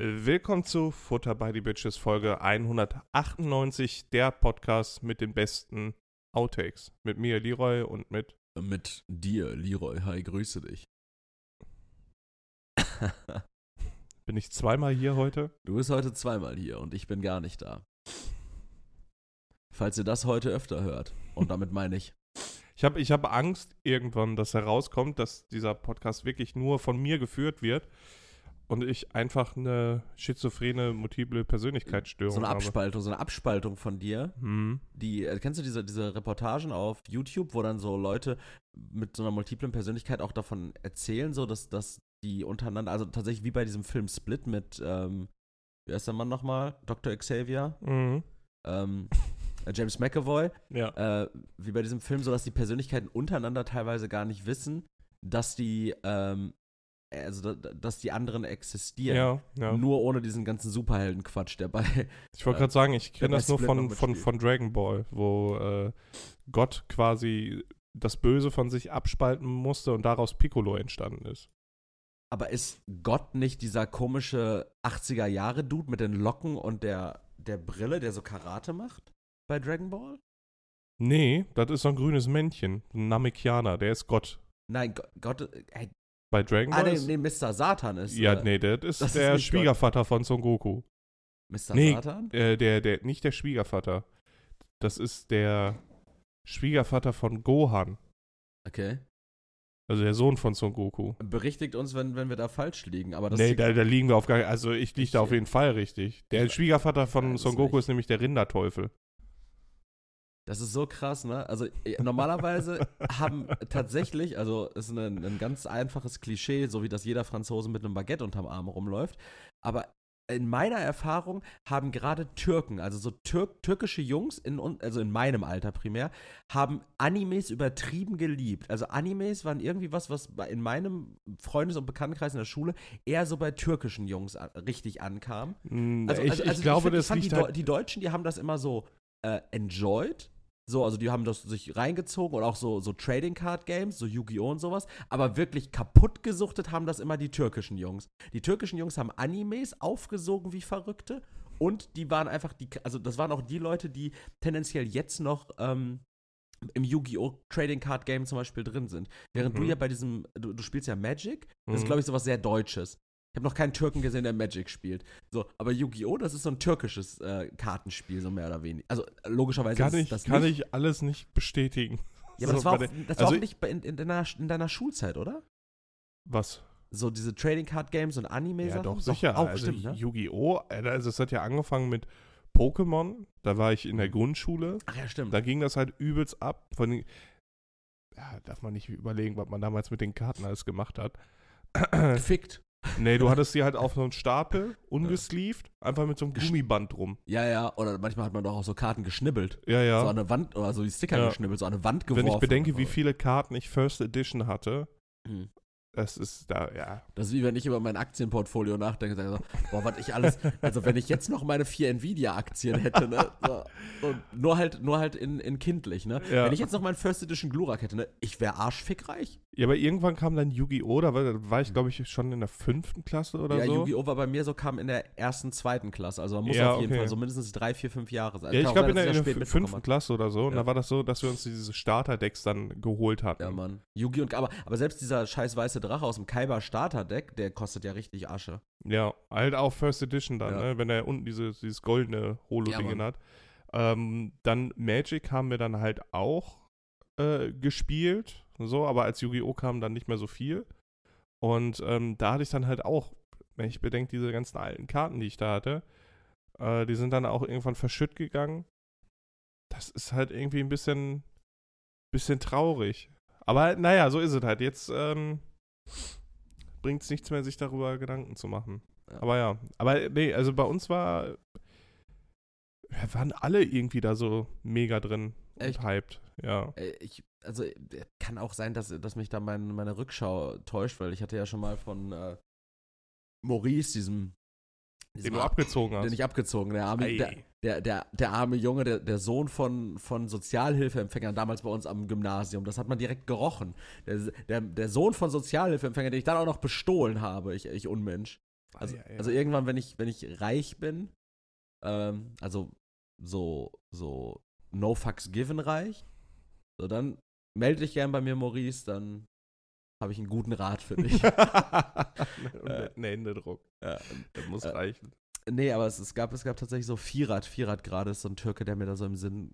Willkommen zu Futter by the Bitches Folge 198, der Podcast mit den besten Outtakes. Mit mir, Leroy, und mit. Mit dir, Leroy. Hi, grüße dich. Bin ich zweimal hier heute? Du bist heute zweimal hier und ich bin gar nicht da. Falls ihr das heute öfter hört. Und damit meine ich. Ich habe ich hab Angst irgendwann, dass herauskommt, dass dieser Podcast wirklich nur von mir geführt wird und ich einfach eine schizophrene, multiple Persönlichkeitsstörung So eine habe. Abspaltung, so eine Abspaltung von dir. Hm. Die, äh, kennst du diese, diese Reportagen auf YouTube, wo dann so Leute mit so einer multiplen Persönlichkeit auch davon erzählen, so dass, dass die untereinander, also tatsächlich wie bei diesem Film Split mit, ähm, wie heißt der Mann nochmal? Dr. Xavier, Mhm. ähm, äh, James McAvoy, Ja. äh, wie bei diesem Film, so dass die Persönlichkeiten untereinander teilweise gar nicht wissen, dass die, ähm, also da- dass die anderen existieren. Ja, ja. Nur ohne diesen ganzen Superheldenquatsch, der bei. Ich wollte äh, gerade sagen, ich kenne das nur von, von, von Dragon Ball, wo äh, Gott quasi das Böse von sich abspalten musste und daraus Piccolo entstanden ist. Aber ist Gott nicht dieser komische 80er-Jahre-Dude mit den Locken und der, der Brille, der so Karate macht? Bei Dragon Ball? Nee, das ist so ein grünes Männchen, ein Namekianer, der ist Gott. Nein, Go- Gott. Äh, Bei Dragon ah, Ball nee, ist, nee, Mr. Satan ist. Ja, äh, nee, das ist das ist der Gott. Schwiegervater von Son Goku. Mr. Nee. Satan? Äh, der, der, nicht der Schwiegervater. Das ist der Schwiegervater von Gohan. Okay. Also der Sohn von Son Goku. Berichtigt uns, wenn, wenn wir da falsch liegen. Aber das nee, ist da, da liegen wir auf gar Also ich liege da auf jeden Fall richtig. Der Schwiegervater von weiß Son Goku ist nämlich der Rinderteufel. Das ist so krass, ne? Also äh, normalerweise haben tatsächlich, also ist ein, ein ganz einfaches Klischee, so wie das jeder Franzose mit einem Baguette unterm Arm rumläuft. Aber in meiner Erfahrung haben gerade Türken, also so Türk, türkische Jungs, in, also in meinem Alter primär, haben Animes übertrieben geliebt. Also Animes waren irgendwie was, was in meinem Freundes- und Bekanntenkreis in der Schule eher so bei türkischen Jungs a- richtig ankam. Mm, Also, ich, also, ich also glaube, das fand liegt die, halt. die Deutschen, die haben das immer so äh, enjoyed. So, also die haben das sich reingezogen und auch so, so Trading Card Games, so Yu-Gi-Oh! und sowas. Aber wirklich kaputt gesuchtet haben das immer die türkischen Jungs. Die türkischen Jungs haben Animes aufgesogen wie Verrückte. Und die waren einfach die, also das waren auch die Leute, die tendenziell jetzt noch ähm, im Yu-Gi-Oh! Trading Card Game zum Beispiel drin sind. Während du Mhm. ja bei diesem, du, du spielst ja Magic, das ist Mhm. glaube ich sowas sehr Deutsches. Ich habe noch keinen Türken gesehen, der Magic spielt. So, aber Yu-Gi-Oh! das ist so ein türkisches äh, Kartenspiel, so mehr oder weniger. Also äh, logischerweise Kann, ist ich, das kann nicht. ich alles nicht bestätigen. ja, aber das So, war auch, bei der- das war also auch nicht in, in, deiner, in deiner Schulzeit, oder? Was? So diese Trading Card Games und Anime Ja, Sachen. doch, sicher. Auch, also stimmt, ne? Yu-Gi-Oh! Alter, Also es hat ja angefangen mit Pokémon. Da war ich in der Grundschule. Ach ja, stimmt. Da ging das halt übelst ab. Von den, ja, darf man nicht überlegen, was man damals mit den Karten alles gemacht hat. Gefickt. Nee, du hattest die halt auf so einen Stapel, ungesleeved, einfach mit so einem Gummiband drum. Ja, ja. Oder manchmal hat man doch auch so Karten geschnibbelt. Ja, ja. So an eine Wand, oder so die Sticker Ja. geschnibbelt, so an eine Wand geworfen. Wenn ich bedenke, wie viele Karten ich First Edition hatte, Mhm. das ist da, ja. Das ist wie wenn ich über mein Aktienportfolio nachdenke, sage so, boah, was ich alles, also wenn ich jetzt noch meine vier Nvidia-Aktien hätte, ne, so, und nur halt, nur halt in, in kindlich, ne, Ja. wenn ich jetzt noch meinen First Edition Glurak hätte, ne, ich wäre arschfickreich. Ja, aber irgendwann kam dann Yu-Gi-Oh! Da war, da war ich, glaube ich, schon in der fünften Klasse oder ja, so. Yu-Gi-Oh! war bei mir so, kam in der ersten, zweiten Klasse, also man muss Ja, auf jeden okay. Fall so mindestens drei, vier, fünf Jahre sein. Ja, ich glaube in der, in der fünften. Klasse oder so. Und Ja. da war das so, dass wir uns diese Starter-Decks dann geholt hatten. Ja, Mann. Yu-Gi-Oh! und- Aber, aber selbst dieser scheiß weiße Drache aus dem Kaiba Starter-Deck, der kostet ja richtig Asche. Ja, halt auch First Edition dann, Ja. ne? wenn er unten diese, dieses goldene Holo-Ding hat. Ähm, dann Magic haben wir dann halt auch äh, gespielt, so, aber als Yu-Gi-Oh! kam dann nicht mehr so viel. Und ähm, da hatte ich dann halt auch, wenn ich bedenke, diese ganzen alten Karten, die ich da hatte, äh, die sind dann auch irgendwann verschütt gegangen. Das ist halt irgendwie ein bisschen, bisschen traurig. Aber naja, so ist es halt. Jetzt ähm, bringt es nichts mehr, sich darüber Gedanken zu machen. Ja. Aber ja, aber nee, also bei uns war, wir waren alle irgendwie da so mega drin Echt? und hyped. Ja. Äh, Ich, also äh, kann auch sein, dass, dass mich da mein, meine Rückschau täuscht, weil ich hatte ja schon mal von äh, Maurice, diesem, Den diesem du abgezogen den hast. ich abgezogen, der arme, Ei. der, der, der, der arme Junge, der, der Sohn von, von Sozialhilfeempfängern damals bei uns am Gymnasium. Das hat man direkt gerochen. Der, der, der Sohn von Sozialhilfeempfängern, den ich dann auch noch bestohlen habe, ich, ich Unmensch. Also, ja, ja. also irgendwann, wenn ich, wenn ich reich bin, ähm, also so, so no fucks given reich, so dann melde dich gern bei mir, Maurice, dann habe ich einen guten Rat für dich. Und Äh, ein Händedruck. ja, Das muss äh, reichen. Nee, aber es, es, gab, es gab tatsächlich so Vierrad. Vierrad gerade ist so ein Türke, der mir da so im Sinn.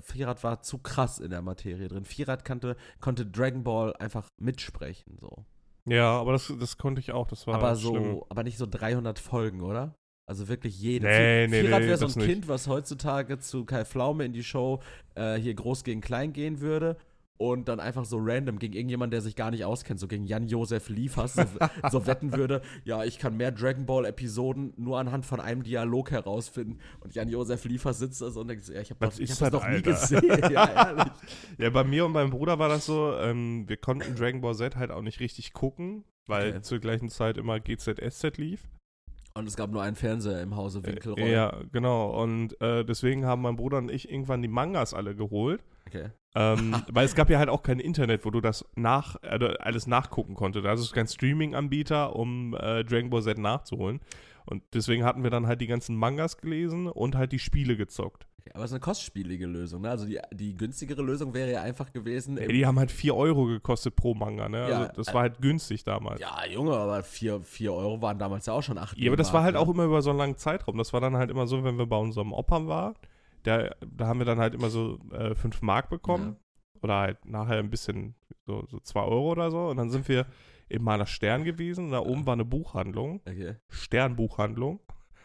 Vierrad war zu krass in der Materie drin. Vierrad kannte, konnte Dragon Ball einfach mitsprechen, so. Ja, aber das, das konnte ich auch. Das war aber so, schlimm. aber nicht so 300 Folgen, oder? Also wirklich jede. Nee, nee, Vierrad nee, wäre so ein nicht. Kind, was heutzutage zu Kai Pflaume in die Show äh, hier groß gegen klein gehen würde. Und dann einfach so random gegen irgendjemanden, der sich gar nicht auskennt, so gegen Jan-Josef Liefers, so, so wetten würde, ja, ich kann mehr Dragon Ball-Episoden nur anhand von einem Dialog herausfinden. Und Jan-Josef Liefers sitzt da so und denkt, ja, ich habe das, ich hab das noch nie Alter? gesehen. Ja, ehrlich. Ja, bei mir und meinem Bruder war das so, ähm, wir konnten Dragon Ball Z halt auch nicht richtig gucken, weil Okay. zur gleichen Zeit immer GZSZ lief. Und es gab nur einen Fernseher im Hause Winkelroll. Äh, ja, genau. Und äh, deswegen haben mein Bruder und ich irgendwann die Mangas alle geholt. Okay. Ähm, weil es gab ja halt auch kein Internet, wo du das nach, äh, alles nachgucken konntest. Also es ist kein Streaming-Anbieter, um äh, Dragon Ball Z nachzuholen. Und deswegen hatten wir dann halt die ganzen Mangas gelesen und halt die Spiele gezockt. Okay. Aber es ist eine kostspielige Lösung, ne? Also die, die günstigere Lösung wäre ja einfach gewesen. Ey, die haben halt 4 Euro gekostet pro Manga, ne? Ja, also das äh, war halt günstig damals. Ja, Junge, aber 4 Euro waren damals ja auch schon 8 Ja, aber das war halt ne? auch immer über so einen langen Zeitraum. Das war dann halt immer so, wenn wir bei unserem Opa waren, der, da haben wir dann halt immer so 5 Mark bekommen. Oder halt nachher ein bisschen, so 2 Euro oder so. Und dann sind wir im Maler Stern gewesen. Und da oben war eine Buchhandlung, Okay. Sternbuchhandlung.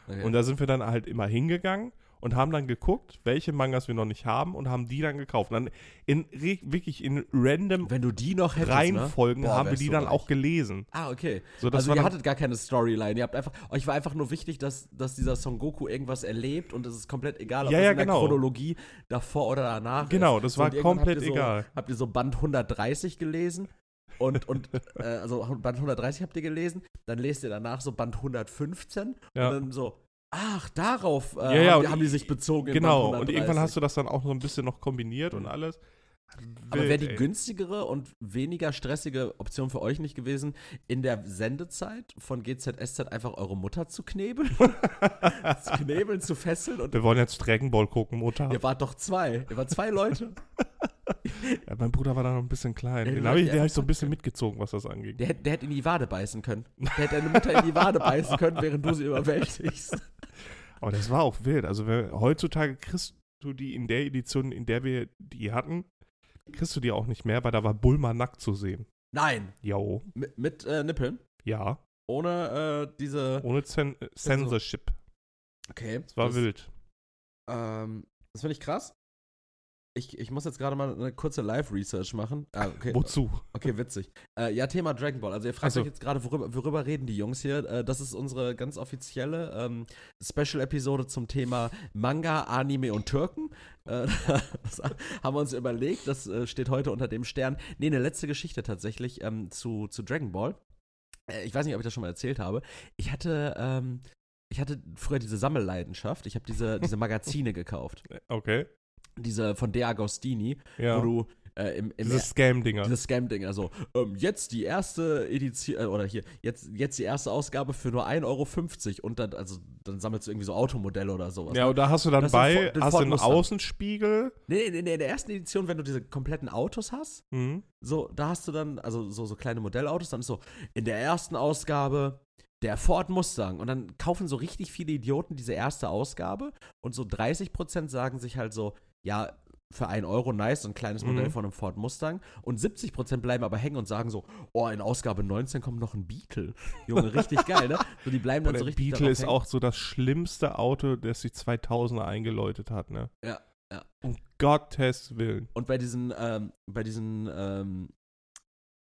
okay. Und da sind wir dann halt immer hingegangen und haben dann geguckt, welche Mangas wir noch nicht haben und haben die dann gekauft. Und dann in wirklich in random Wenn du die noch hättest, Reihenfolgen ne? Boah, haben wir die du dann reich. auch gelesen. Ah, okay. So, das also ihr hattet gar keine Storyline. Ihr habt einfach, euch war einfach nur wichtig, dass, dass dieser Son Goku irgendwas erlebt und es ist komplett egal, ob Ja, ja, in der genau. Chronologie davor oder danach Genau, ist. das So, war komplett habt so, egal. Habt ihr so Band 130 gelesen? Und, und äh, also Band 130 habt ihr gelesen, dann lest ihr danach so Band 115 Ja. und dann so, ach, darauf äh, Ja, ja, haben, die, haben die sich bezogen. Genau, und irgendwann 130. hast du das dann auch so ein bisschen noch kombiniert und alles. Aber wäre die günstigere und weniger stressige Option für euch nicht gewesen, in der Sendezeit von GZSZ einfach eure Mutter zu knebeln? zu knebeln, zu fesseln und Wir wollen jetzt Dragon Ball gucken, Mutter. ihr wart doch zwei. Ihr wart zwei Leute. Ja, mein Bruder war da noch ein bisschen klein. Den du habe ich, den hab ich so ein bisschen mitgezogen, was das anging. Der, hätte- der hätte in die Wade beißen können. Der hätte deine Mutter in die Wade beißen können, während du sie überwältigst. Aber das war auch wild. Also wer, heutzutage kriegst du die in der Edition, in der wir die hatten, kriegst du die auch nicht mehr, weil da war Bulma nackt zu sehen. Nein. Jo. Mit, mit äh, Nippeln. Ja. Ohne äh, diese. Ohne Zen Censorship. Okay. Das war das, wild. Ähm, das finde ich krass. Ich, ich muss jetzt gerade mal eine kurze Live-Research machen. Ah, okay. Wozu? Okay, witzig. Äh, ja, Thema Dragon Ball. Also ihr fragt so. euch jetzt gerade, worüber, worüber reden die Jungs hier? Äh, das ist unsere ganz offizielle ähm, Special-Episode zum Thema Manga, Anime und Türken. Äh, das haben wir uns überlegt. Das äh, steht heute unter dem Stern. Nee, eine letzte Geschichte tatsächlich ähm, zu, zu Dragon Ball. Äh, ich weiß nicht, ob ich das schon mal erzählt habe. Ich hatte, ähm, ich hatte früher diese Sammelleidenschaft. Ich habe diese, diese Magazine gekauft. Okay. Diese von De Agostini, Ja. wo du äh, im, im Diese Scam-Dinger. diese Scam-Ding, also ähm, jetzt die erste Edition, äh, oder hier, jetzt, jetzt die erste Ausgabe für nur 1,50 Euro und dann, also, dann sammelst du irgendwie so Automodelle oder sowas. Ja, ne? und da hast du dann Das bei, hast du einen. Außenspiegel. nee, nee, nee, in der ersten Edition, wenn du diese kompletten Autos hast, Mhm. so, da hast du dann, also so, so kleine Modellautos, dann ist so, in der ersten Ausgabe der Ford Mustang und dann kaufen so richtig viele Idioten diese erste Ausgabe und so 30% sagen sich halt so, ja, für 1 Euro nice, so ein kleines Modell Mhm. von einem Ford Mustang. Und 70% bleiben aber hängen und sagen so, oh, in Ausgabe 19 kommt noch ein Beetle. Junge, richtig geil, ne? So, die bleiben dann so der richtig Beetle ist hängen. auch so das schlimmste Auto, das die 2000er eingeläutet hat, ne? Ja, ja. Um Gottes Willen. Und bei diesen, ähm, bei diesen, ähm,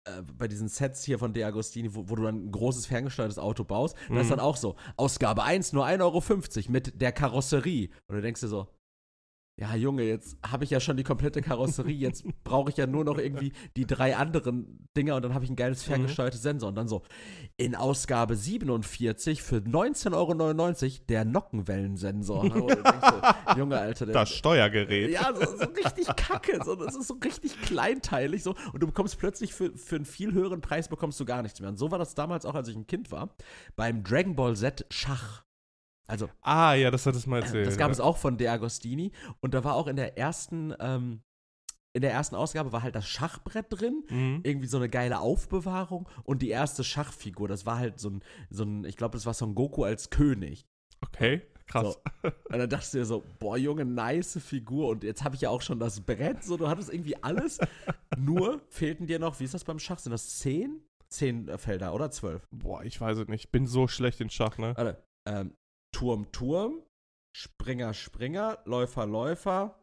äh, bei diesen Sets hier von De Agostini, wo, wo du dann ein großes ferngesteuertes Auto baust, da ist Mhm. dann auch so, Ausgabe 1 nur 1,50 Euro mit der Karosserie. Und du denkst dir so, ja, Junge, jetzt habe ich ja schon die komplette Karosserie, jetzt brauche ich ja nur noch irgendwie die drei anderen Dinger und dann habe ich ein geiles Mhm. ferngesteuertes Sensor. Und dann so, in Ausgabe 47 für 19,99 Euro der Nockenwellensensor. So, Junge, Alter, der, Das Steuergerät. ja, so, so richtig kacke. So, das ist so richtig kleinteilig. So, und du bekommst plötzlich für, für einen viel höheren Preis bekommst du gar nichts mehr. Und so war das damals auch, als ich ein Kind war, beim Dragon Ball Z Schach. Also, Ah, ja, das hat es mal erzählt. das gab ja. es auch von De Agostini. Und da war auch in der ersten, ähm, in der ersten Ausgabe war halt das Schachbrett drin. Mhm. Irgendwie so eine geile Aufbewahrung und die erste Schachfigur. Das war halt so ein, so ein ich glaube, das war Son Goku als König. Okay, krass. So. Und dann dachtest du dir so, boah, Junge, nice Figur. Und jetzt habe ich ja auch schon das Brett. So, du hattest irgendwie alles. Nur fehlten dir noch, wie ist das beim Schach? Sind das zehn? Zehn äh, Felder oder zwölf? Boah, ich weiß es nicht. Ich bin so schlecht in Schach, ne? Warte. Ähm, Turm, Turm, Springer, Springer, Läufer, Läufer,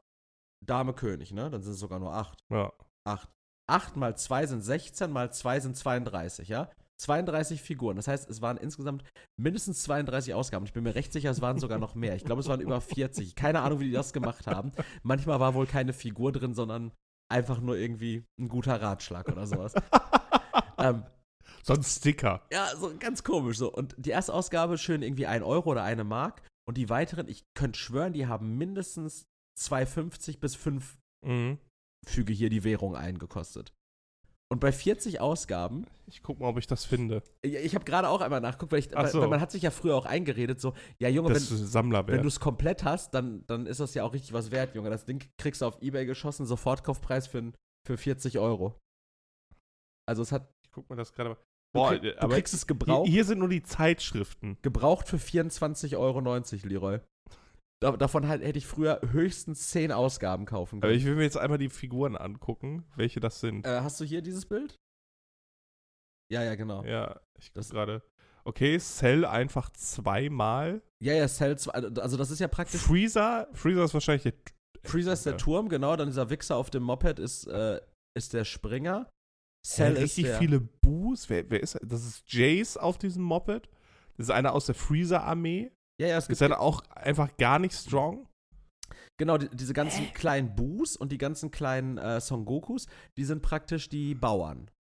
Dame, König, ne? Dann sind es sogar nur acht. Ja. Acht. Acht mal zwei sind 16, mal zwei sind 32, ja? 32 Figuren. Das heißt, es waren insgesamt mindestens 32 Ausgaben. Ich bin mir recht sicher, es waren sogar noch mehr. Ich glaube, es waren über 40. Keine Ahnung, wie die das gemacht haben. Manchmal war wohl keine Figur drin, sondern einfach nur irgendwie ein guter Ratschlag oder sowas. ähm, So ein Sticker. ja, so ganz komisch so. Und die erste Ausgabe schön irgendwie ein Euro oder eine Mark. Und die weiteren, ich könnte schwören, die haben mindestens 2,50 bis 5 Mhm. Füge hier die Währung eingekostet. Und bei 40 Ausgaben, Ich guck mal, ob ich das finde. ich, habe gerade auch einmal nachgeguckt, weil, ich, so. weil man hat sich ja früher auch eingeredet, so, ja Junge, Das wenn, wenn du es komplett hast, dann, dann ist das ja auch richtig was wert, Junge. Das Ding kriegst du auf Ebay geschossen, Sofortkaufpreis für, für 40 Euro. Also es hat, guck mir das gerade mal. du, Boah, krieg, du aber kriegst es hier, gebraucht, hier sind nur die Zeitschriften. gebraucht für 24,90 Euro, Leroy. Da, davon halt, hätte ich früher höchstens 10 Ausgaben kaufen Aber können. ich will mir jetzt einmal die Figuren angucken, welche das sind. äh, hast du hier dieses Bild? Ja, ja, genau. Ja, ich guck Das- gerade. Okay, Cell einfach zweimal. Ja, ja, Cell 2, also das ist ja praktisch Freezer, Freezer ist wahrscheinlich der Freezer ist der. Turm, genau. Dann dieser Wichser auf dem Moped ist, äh, ist der Springer. Cell Cell ist richtig der, viele Boos. Wer, wer ist das? ist Jace auf diesem Moped. Das ist einer aus der Freezer-Armee. Ja, ja, es Ist gibt halt auch einfach gar nicht strong. genau die, diese ganzen kleinen Boos und die ganzen kleinen äh, Son Gokus, die sind praktisch die Bauern.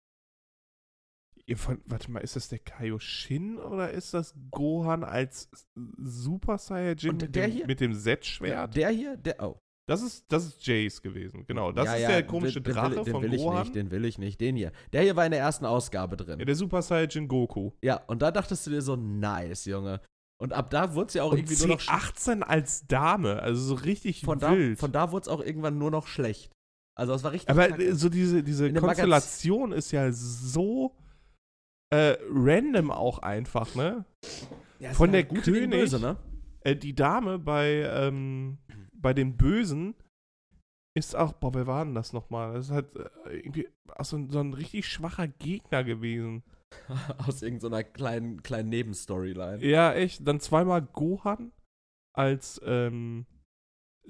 Ihr von, warte mal, ist das der Kaioshin oder ist das Gohan als Super Saiyajin mit, der dem, hier? mit dem Z-Schwert? Der hier, der, oh. Das ist, das ist Jace gewesen, genau. Das ja, ist ja, der komische den, Drache den will, den von will ich Gohan. nicht, den will ich nicht, den hier. Der hier war in der ersten Ausgabe drin. Ja, der Super Saiyajin Goku. Ja, und da dachtest du dir so, nice, Junge. Und ab da wurde es ja auch Und irgendwie nur noch sch- C18 als Dame, also so richtig von da, wild. von da wurde es auch irgendwann nur noch schlecht. Also es war richtig Aber kacke. äh, so diese, diese Konstellation ist ja so äh, random auch einfach, ne? Ja, von der halt König- Böse, ne? Äh, die Dame bei, ähm, bei den Bösen ist auch, boah, wer war denn das nochmal? Das ist halt äh, irgendwie auch so, ein- so ein richtig schwacher Gegner gewesen. Aus irgendeiner kleinen, kleinen Nebenstoryline. Ja, echt. Dann zweimal Gohan als ähm,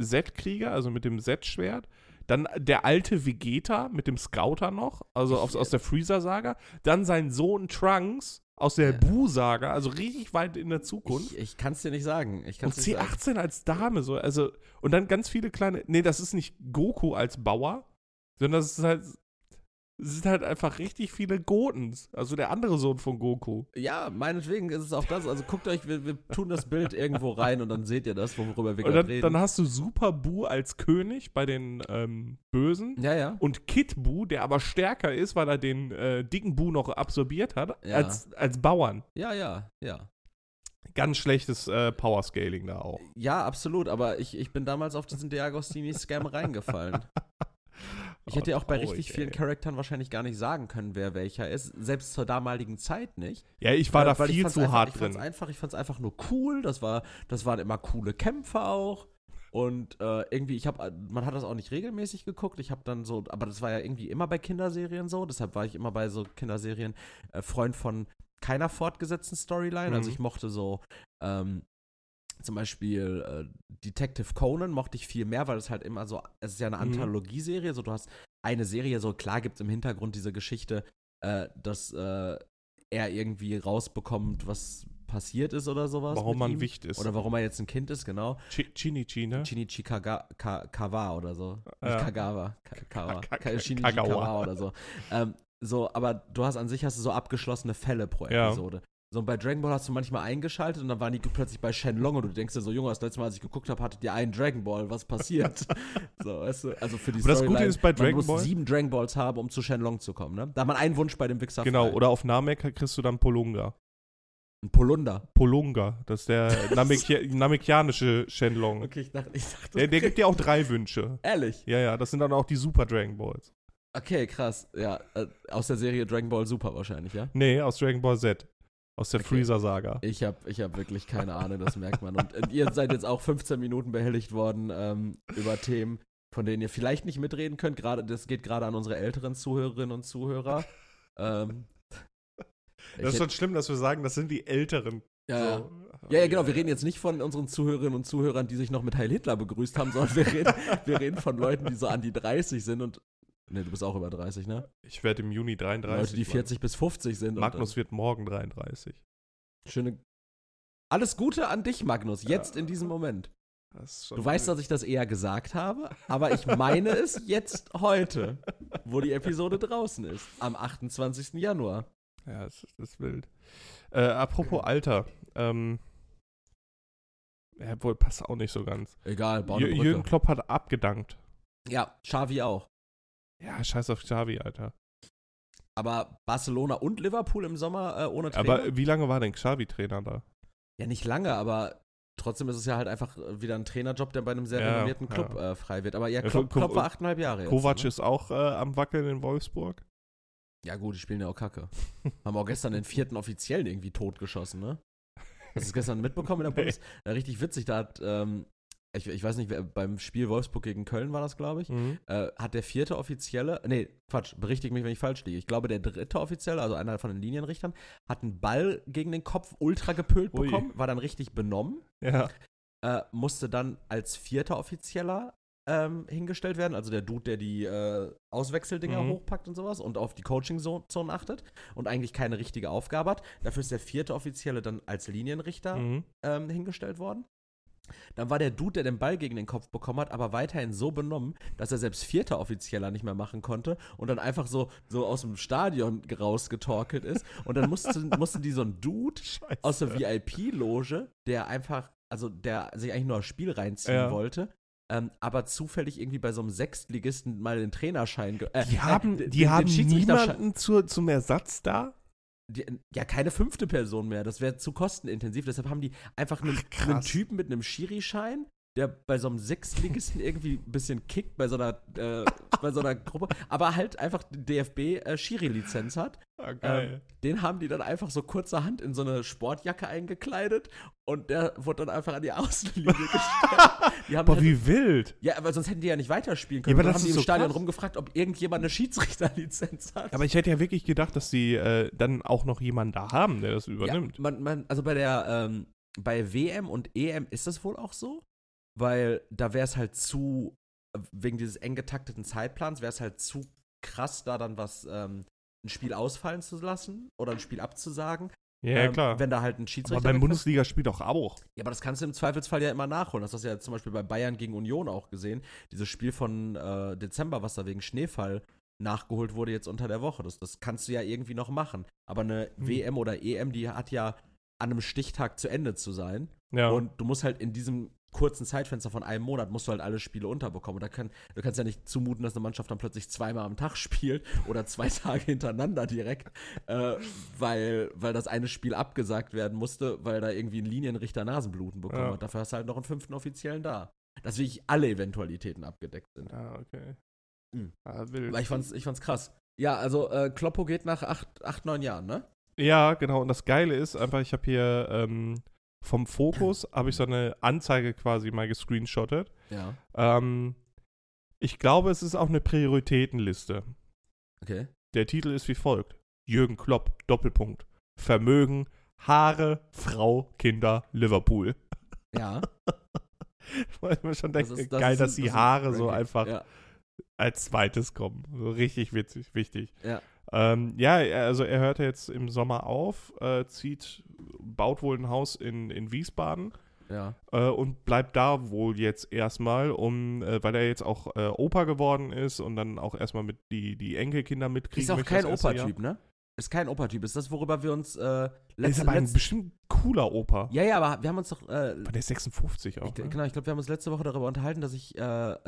Z-Krieger, also mit dem Z-Schwert. Dann der alte Vegeta mit dem Scouter noch, also aus, aus der Freezer-Saga. Dann sein Sohn Trunks aus der Ja. Buu-Saga, also richtig weit in der Zukunft. Ich, ich kann es dir nicht sagen. Ich Und kann's nicht sagen. C18 als Dame, so, also, und dann ganz viele kleine, nee, das ist nicht Goku als Bauer, sondern das ist halt, es sind halt einfach richtig viele Gotens, also der andere Sohn von Goku. Ja, meinetwegen ist es auch das. Also guckt euch, wir, wir tun das Bild irgendwo rein und dann seht ihr das, worüber wir Und gerade dann, reden. dann hast du Super Buu als König bei den ähm, Bösen ja, ja. und Kid Buu, der aber stärker ist, weil er den äh, dicken Buu noch absorbiert hat, Ja. als, als Bauern. Ja, ja, ja. Ganz schlechtes äh, Power-Scaling da auch. Ja, absolut. Aber ich, ich bin damals auf diesen Deagostini-Scam reingefallen. Ich hätte ja auch bei traurig, richtig vielen ey. Charakteren wahrscheinlich gar nicht sagen können, wer welcher ist. Selbst zur damaligen Zeit nicht. Ja, ich war Äh, da viel zu einfach, hart ich drin. Fand's einfach, ich fand es einfach nur cool. Das, war, das waren immer coole Kämpfe auch. Und äh, irgendwie, ich habe, man hat das auch nicht regelmäßig geguckt. Ich habe dann so, aber das war ja irgendwie immer bei Kinderserien so. Deshalb war ich immer bei so Kinderserien äh, Freund von keiner fortgesetzten Storyline. Also Mhm. ich mochte so ähm, zum Beispiel äh, Detective Conan mochte ich viel mehr, weil es halt immer so, es ist ja eine Mhm. Anthologieserie, so du hast eine Serie, so klar gibt es im Hintergrund diese Geschichte, äh, dass äh, er irgendwie rausbekommt, was passiert ist oder sowas. Warum man ihm. Wicht ist. Oder warum er jetzt ein Kind ist, genau. Chi- Chinichi, ne? Shinichi Kaga, Ka, Kawa oder so. Nicht Ja. Kagawa. Ka, Kawa. Ka- Ka, Shinichi Kagawa. Kawa oder so. Ähm, so, aber du hast an sich hast du so abgeschlossene Fälle pro Ja. So, und bei Dragon Ball hast du manchmal eingeschaltet und dann waren die plötzlich bei Shenlong und du denkst dir so, Junge, das letzte Mal, als ich geguckt habe, hattet ihr einen Dragon Ball, was passiert? so, weißt du, also für die Aber das Gute ist bei man Dragon muss Ball- sieben Dragon Balls haben, um zu Shenlong zu kommen, ne? Da hat man einen Wunsch bei dem Wichser Genau, frei. oder auf Namek kriegst du dann Polunga. Ein Polunder. Polunga, das ist der Namekia namekianische Shenlong. Okay, ich dachte, ich dachte Der, der gibt dir auch drei Wünsche. ehrlich. Ja, ja, das sind dann auch die Super Dragon Balls. Okay, krass. Ja, äh, aus der Serie Dragon Ball Super wahrscheinlich, ja? Nee, aus Dragon Ball Z. Aus der Okay. Freezer-Saga. Ich habe ich hab wirklich keine Ahnung, das merkt man. Und, und ihr seid jetzt auch 15 Minuten behelligt worden ähm, über Themen, von denen ihr vielleicht nicht mitreden könnt. Gerade, das geht gerade an unsere älteren Zuhörerinnen und Zuhörer. Ähm, Das ist schon schlimm, dass wir sagen, das sind die Älteren. ja, ja. So. Ja, ja, genau. Wir reden jetzt nicht von unseren Zuhörerinnen und Zuhörern, die sich noch mit Heil Hitler begrüßt haben, sondern wir reden, wir reden von Leuten, die so an die 30 sind und. Ne, du bist auch über 30, ne? Ich werde im Juni 33. Leute, die 40 bis 50 sind. Magnus wird morgen 33. Und, äh, schöne. Alles Gute an dich, Magnus, jetzt Ja. in diesem Moment. Du weißt, dass ich das eher gesagt habe, aber ich meine es jetzt heute, wo die Episode draußen ist, am 28. Januar. Ja, das ist, das ist wild. Äh, apropos Alter. Ähm, ja, wohl passt auch nicht so ganz. Egal, bau eine Jür- Brücke. Jürgen Klopp hat abgedankt. Ja, Xavi auch. Ja, scheiß auf Xavi, Alter. Aber Barcelona und Liverpool im Sommer äh, ohne Trainer? Aber wie lange war denn Xavi Trainer da? ja, nicht lange, aber trotzdem ist es ja halt einfach äh, wieder ein Trainerjob, der bei einem sehr Ja, renommierten Club ja. äh, frei wird. Aber ja, Klopp, Klopp war achteinhalb Jahre jetzt. Kovac ne? ist auch äh, am Wackeln in Wolfsburg. Ja gut, die spielen ja auch Kacke. Haben auch gestern den vierten Offiziellen irgendwie totgeschossen, ne? Hast du es gestern mitbekommen in der. Bundes? Ja, richtig witzig, da hat, ähm, ich, ich weiß nicht, wer, beim Spiel Wolfsburg gegen Köln war das, glaube ich, Mhm. äh, hat der vierte Offizielle, nee, Quatsch, berichtige mich, wenn ich falsch liege. Ich glaube, der dritte Offizielle, also einer von den Linienrichtern, hat einen Ball gegen den Kopf ultra gepölt Ui. bekommen, war dann richtig benommen, Ja. äh, musste dann als vierter Offizieller ähm, hingestellt werden, also der Dude, der die äh, Auswechseldinger Mhm. hochpackt und sowas und auf die Coaching-Zonen achtet und eigentlich keine richtige Aufgabe hat. Dafür ist der vierte Offizielle dann als Linienrichter Mhm. ähm, hingestellt worden. Dann war der Dude, der den Ball gegen den Kopf bekommen hat, aber weiterhin so benommen, dass er selbst vierter Offizieller nicht mehr machen konnte und dann einfach so, so aus dem Stadion rausgetorkelt ist. Und dann mussten, mussten die so einen Dude Scheiße. aus der VIP-Loge, der einfach, also der sich eigentlich nur das Spiel reinziehen Ja. wollte, ähm, aber zufällig irgendwie bei so einem Sechstligisten mal den Trainerschein. Äh, Die haben, äh, die den- haben den niemanden zur, zum Ersatz da? Die, ja, keine fünfte Person mehr. Das wäre zu kostenintensiv. Deshalb haben die einfach einen, krass. einen Typen mit einem Schiri-Schein, der bei so einem Sechsligisten irgendwie ein bisschen kickt, bei so einer, äh, bei so einer Gruppe, aber halt einfach DFB-Schiri-Lizenz hat. Ah, Ähm, den haben die dann einfach so kurzerhand in so eine Sportjacke eingekleidet und der wurde dann einfach an die Außenlinie gestellt. Die Boah, halt- wie wild. ja, aber sonst hätten die ja nicht weiterspielen Ja, können. aber dann haben die im so Stadion krass. rumgefragt, ob irgendjemand eine Schiedsrichterlizenz hat. Aber ich hätte ja wirklich gedacht, dass sie äh, dann auch noch jemanden da haben, der das übernimmt. Ja, man, man, also bei der, ähm, bei WM und EM ist das wohl auch so, weil da wäre es halt zu, wegen dieses eng getakteten Zeitplans, wäre es halt zu krass, da dann was, ähm, ein Spiel ausfallen zu lassen oder ein Spiel abzusagen. Ja, ähm, klar. Wenn da halt ein Aber Schiedsrichter. beim wegfällt. Bundesligaspiel doch auch. Ja, aber das kannst du im Zweifelsfall ja immer nachholen. Das hast du ja zum Beispiel bei Bayern gegen Union auch gesehen. Dieses Spiel von äh, Dezember, was da wegen Schneefall nachgeholt wurde jetzt unter der Woche. Das, das kannst du ja irgendwie noch machen. Aber eine Hm. WM oder EM, die hat ja an einem Stichtag zu Ende zu sein. Ja. Und du musst halt in diesem kurzen Zeitfenster von einem Monat musst du halt alle Spiele unterbekommen. Und da kann, du kannst ja nicht zumuten, dass eine Mannschaft dann plötzlich zweimal am Tag spielt oder zwei Tage hintereinander direkt, äh, weil, weil das eine Spiel abgesagt werden musste, weil da irgendwie ein Linienrichter Nasenbluten bekommen Ja. hat. Dafür hast du halt noch einen fünften Offiziellen da. Dass wirklich alle Eventualitäten abgedeckt sind. ah, okay. Mhm. Ah. Aber ich fand's, ich fand's krass. Ja, also äh, Kloppo geht nach acht, acht, neun Jahren, ne? Ja, genau. Und das Geile ist einfach, ich habe hier ähm, vom Fokus habe ich so eine Anzeige quasi mal gescreenshottet. Ja. Ähm, ich glaube, es ist auch eine Prioritätenliste. Okay. Der Titel ist wie folgt: Jürgen Klopp, Doppelpunkt. Vermögen, Haare, Frau, Kinder, Liverpool. Ja. Weil ich mir schon denke, Das ist- das geil, ist dass die das ein Haare so einfach Ja. als zweites kommen. So richtig witzig, wichtig. Ja. Ähm, ja, also er hört jetzt im Sommer auf, äh, zieht baut wohl ein Haus in, in Wiesbaden Ja. äh, und bleibt da wohl jetzt erstmal, um, äh, weil er jetzt auch äh, Opa geworden ist und dann auch erstmal mit die, die Enkelkinder mitkriegen. Ist auch kein Opa-Typ, ne? Ist kein Opa-Typ. Ist das, worüber wir uns äh, Er ist letzte, aber ein bestimmt cooler Opa. Ja, ja, aber wir haben uns doch. Äh, Aber der ist 56 auch. ich, ne? Genau, ich glaube, wir haben uns letzte Woche darüber unterhalten, dass ich, äh,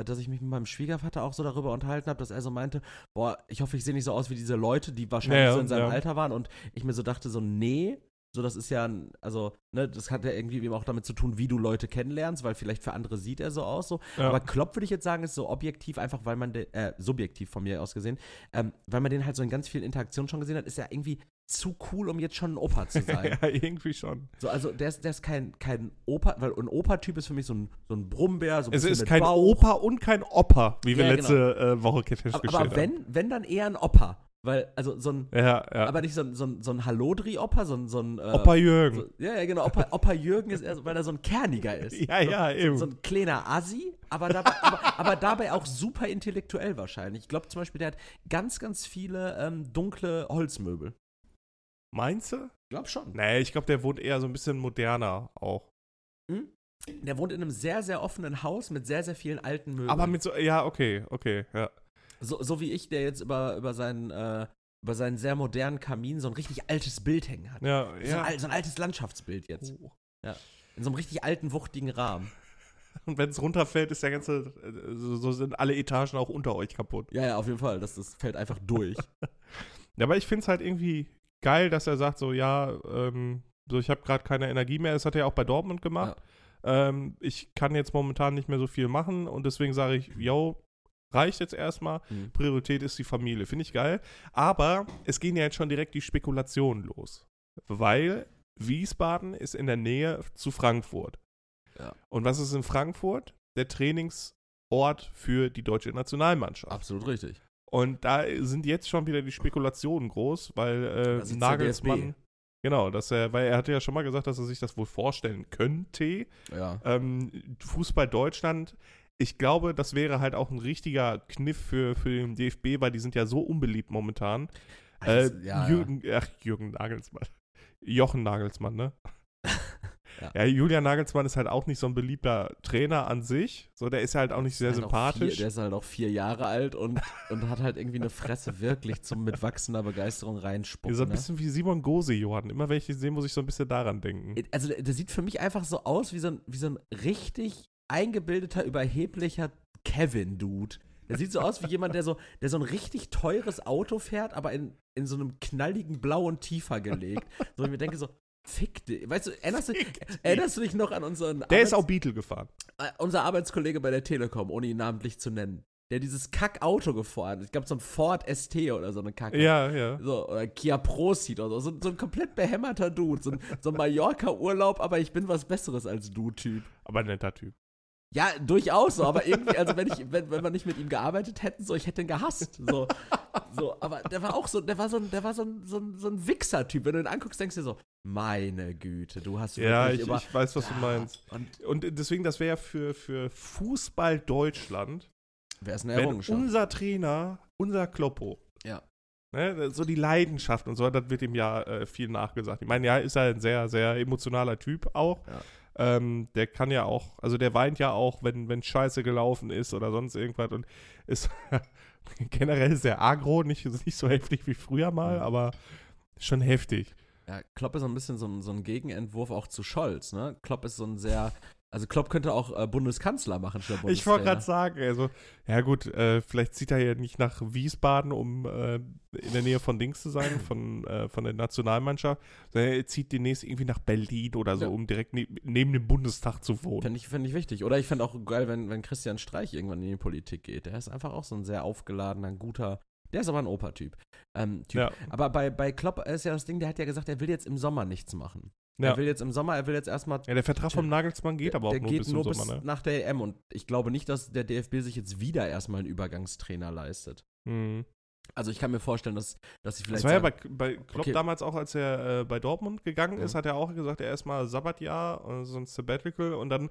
dass ich mich mit meinem Schwiegervater auch so darüber unterhalten habe, dass er so meinte, boah, ich hoffe, ich sehe nicht so aus wie diese Leute, die wahrscheinlich ja, so in seinem ja. Alter waren und ich mir so dachte, so, nee, so das ist ja, ein, also, ne, das hat ja irgendwie eben auch damit zu tun, wie du Leute kennenlernst, weil vielleicht für andere sieht er so aus, so. Ja. Aber Klopp würde ich jetzt sagen, ist so objektiv, einfach weil man, den, äh, subjektiv von mir aus gesehen, ähm, weil man den halt so in ganz vielen Interaktionen schon gesehen hat, ist er irgendwie zu cool, um jetzt schon ein Opa zu sein. ja, irgendwie schon. So, also der ist, der ist kein, kein Opa, weil ein Opa-Typ ist für mich so ein, so ein Brummbär, so ein Es ist kein Bauch. Opa und kein Opa, wie wir Ja, letzte äh, Woche Aber, festgestellt aber wenn, wenn dann eher ein Opa. Weil, also so ein. Ja, ja. aber nicht so ein, so ein, so ein Hallodri-Opa, so ein, so ein äh, Opa Jürgen. so, ja, ja, genau. Opa, Opa Jürgen ist eher so, weil er so ein kerniger ist. ja, ja, eben. So ein kleiner Assi, aber dabei, aber, aber dabei auch super intellektuell wahrscheinlich. Ich glaube zum Beispiel, der hat ganz, ganz viele ähm, dunkle Holzmöbel. Meinst du? Ich glaube schon. Nee, ich glaube, der wohnt eher so ein bisschen moderner auch. Hm? Der wohnt in einem sehr, sehr offenen Haus mit sehr, sehr vielen alten Möbeln. Aber mit so, ja, okay, okay, ja. So, so wie ich, der jetzt über, über, seinen, äh, über seinen sehr modernen Kamin so ein richtig altes Bild hängen hat. Ja, So, ein, ja. so ein altes Landschaftsbild jetzt. Oh. In so einem richtig alten, wuchtigen Rahmen. Und wenn es runterfällt, ist der ganze, äh, so, sind alle Etagen auch unter euch kaputt. Ja, ja, auf jeden Fall. Das, das fällt einfach durch. Ja, aber ich finde es halt irgendwie geil, dass er sagt so, ja, ähm, so ich habe gerade keine Energie mehr. Das hat er ja auch bei Dortmund gemacht. Ähm, ich kann jetzt momentan nicht mehr so viel machen und deswegen sage ich, yo, reicht jetzt erstmal. Mhm. Priorität ist die Familie. Finde ich geil. Aber es gehen ja jetzt schon direkt die Spekulationen los. Weil Wiesbaden ist in der Nähe zu Frankfurt. Ja. Und was ist in Frankfurt? Der Trainingsort für die deutsche Nationalmannschaft. Absolut richtig. Und da sind jetzt schon wieder die Spekulationen groß, weil äh, Nagelsmann. Genau, dass er, weil er hatte ja schon mal gesagt, dass er sich das wohl vorstellen könnte. Ja. Ähm, Fußball Deutschland, ich glaube, das wäre halt auch ein richtiger Kniff für, für den DFB, weil die sind ja so unbeliebt momentan. Äh, Also, ja, Jürgen, ach, Jürgen Nagelsmann. Jochen Nagelsmann, ne? Ja. ja. Julian Nagelsmann ist halt auch nicht so ein beliebter Trainer an sich. So, der ist halt auch nicht sehr Halt sympathisch. Vier, der ist halt auch vier Jahre alt und, und hat halt irgendwie eine Fresse wirklich zum mit wachsender Begeisterung reinspucken. so ein ne? bisschen wie Simon Gose, Johann. Immer wenn ich ihn sehe, muss ich so ein bisschen daran denken. Also der, der sieht für mich einfach so aus wie so ein, wie so ein richtig eingebildeter, überheblicher Kevin-Dude. Der sieht so aus wie jemand, der so, der so ein richtig teures Auto fährt, aber in, in so einem knalligen Blau und tiefer gelegt. So, ich mir denke so, fick dich. Weißt du, erinnerst du, erinnerst du dich noch an unseren Der ist Arbeits- auch Beatle gefahren. äh, unser Arbeitskollege bei der Telekom, ohne ihn namentlich zu nennen, der dieses Kack-Auto gefahren ist. Ich glaube, so ein Ford ST oder so eine Kacke. Ja, ja. So, oder Kia Proceed oder so. So, so ein komplett behämmerter Dude. So ein, so ein Mallorca-Urlaub, aber ich bin was Besseres als du-Typ. Aber ein netter Typ. Ja, durchaus so, aber irgendwie, also wenn ich, wenn, wenn wir nicht mit ihm gearbeitet hätten, so, ich hätte ihn gehasst. So, so, aber der war auch so, der war so ein, der war so ein, so ein, so ein Wichser-Typ. Wenn du ihn anguckst, denkst du dir so, meine Güte, du hast Ja, wirklich ich, über. ich weiß, was du Ja, meinst. Und Und deswegen, das wäre für, für Fußball Deutschland, wer ist eine wenn Errungenschaft? unser Trainer, unser Kloppo, Ja. ne, so die Leidenschaft und so, das wird ihm ja äh, viel nachgesagt. Ich meine, ja, ist er ein sehr, sehr emotionaler Typ auch. Ja. Ähm, der kann ja auch, also der weint ja auch, wenn, wenn Scheiße gelaufen ist oder sonst irgendwas und ist generell sehr agro, nicht, nicht so heftig wie früher mal, Mhm. aber schon heftig. Ja, Klopp ist so ein bisschen so ein, so ein Gegenentwurf auch zu Scholz, ne? Klopp ist so ein sehr, also Klopp könnte auch äh, Bundeskanzler machen statt Ich wollte gerade Bundestrainer. sagen, also, ja gut, äh, vielleicht zieht er ja nicht nach Wiesbaden, um äh, in der Nähe von Dings zu sein, von, äh, von der Nationalmannschaft, sondern er zieht demnächst irgendwie nach Berlin oder so, Ja. um direkt ne neben dem Bundestag zu wohnen. Fände ich, fänd ich wichtig. Oder ich fände auch geil, wenn, wenn Christian Streich irgendwann in die Politik geht. Der ist einfach auch so ein sehr aufgeladener, guter, der ist aber ein Opa-Typ. Ähm, typ. Ja. Aber bei, bei Klopp ist ja das Ding, der hat ja gesagt, er will jetzt im Sommer nichts machen. Ja. Er will jetzt im Sommer, er will jetzt erstmal ja, der Vertrag vom Nagelsmann geht aber auch der nur geht bis nur zum bis Sommer, ne? nach der EM und ich glaube nicht, dass der DFB sich jetzt wieder erstmal einen Übergangstrainer leistet. Mhm. Also ich kann mir vorstellen, dass, dass Das vielleicht war ja bei, bei Klopp Okay. damals auch, als er äh, bei Dortmund gegangen ist, Ja. hat er auch gesagt, er erstmal Sabbatjahr, äh, so ein Sabbatical und dann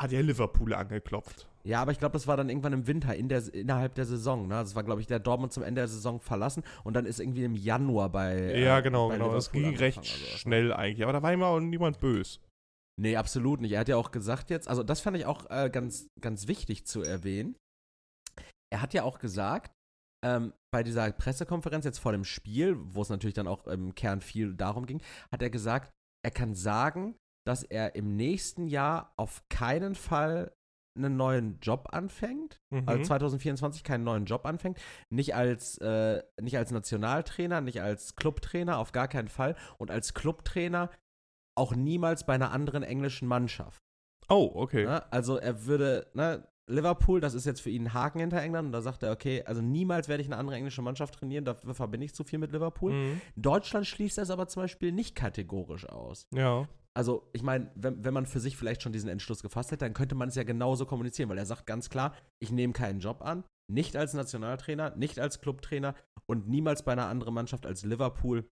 hat ja Liverpool angeklopft. Ja, aber ich glaube, das war dann irgendwann im Winter, in der, innerhalb der Saison. Ne? Das war, glaube ich, der Dortmund zum Ende der Saison verlassen und dann ist irgendwie im Januar bei. ja, äh, genau, bei genau. Das ging recht also. schnell eigentlich. Aber da war immer auch niemand böse. Nee, absolut nicht. Er hat ja auch gesagt jetzt, also das fand ich auch äh, ganz, ganz wichtig zu erwähnen. Er hat ja auch gesagt, ähm, bei dieser Pressekonferenz jetzt vor dem Spiel, wo es natürlich dann auch im Kern viel darum ging, hat er gesagt, er kann sagen, dass er im nächsten Jahr auf keinen Fall einen neuen Job anfängt, Mhm. also 2024 keinen neuen Job anfängt, nicht als, äh, nicht als Nationaltrainer, nicht als Clubtrainer, auf gar keinen Fall und als Clubtrainer auch niemals bei einer anderen englischen Mannschaft. Oh, okay. Ne? Also er würde, ne, Liverpool, das ist jetzt für ihn ein Haken hinter England und da sagt er, okay, also niemals werde ich eine andere englische Mannschaft trainieren, dafür verbinde ich zu viel mit Liverpool. Mhm. Deutschland schließt das aber zum Beispiel nicht kategorisch aus. Ja. Also, ich meine, wenn, wenn man für sich vielleicht schon diesen Entschluss gefasst hätte, dann könnte man es ja genauso kommunizieren, weil er sagt ganz klar, ich nehme keinen Job an, nicht als Nationaltrainer, nicht als Clubtrainer und niemals bei einer anderen Mannschaft als Liverpool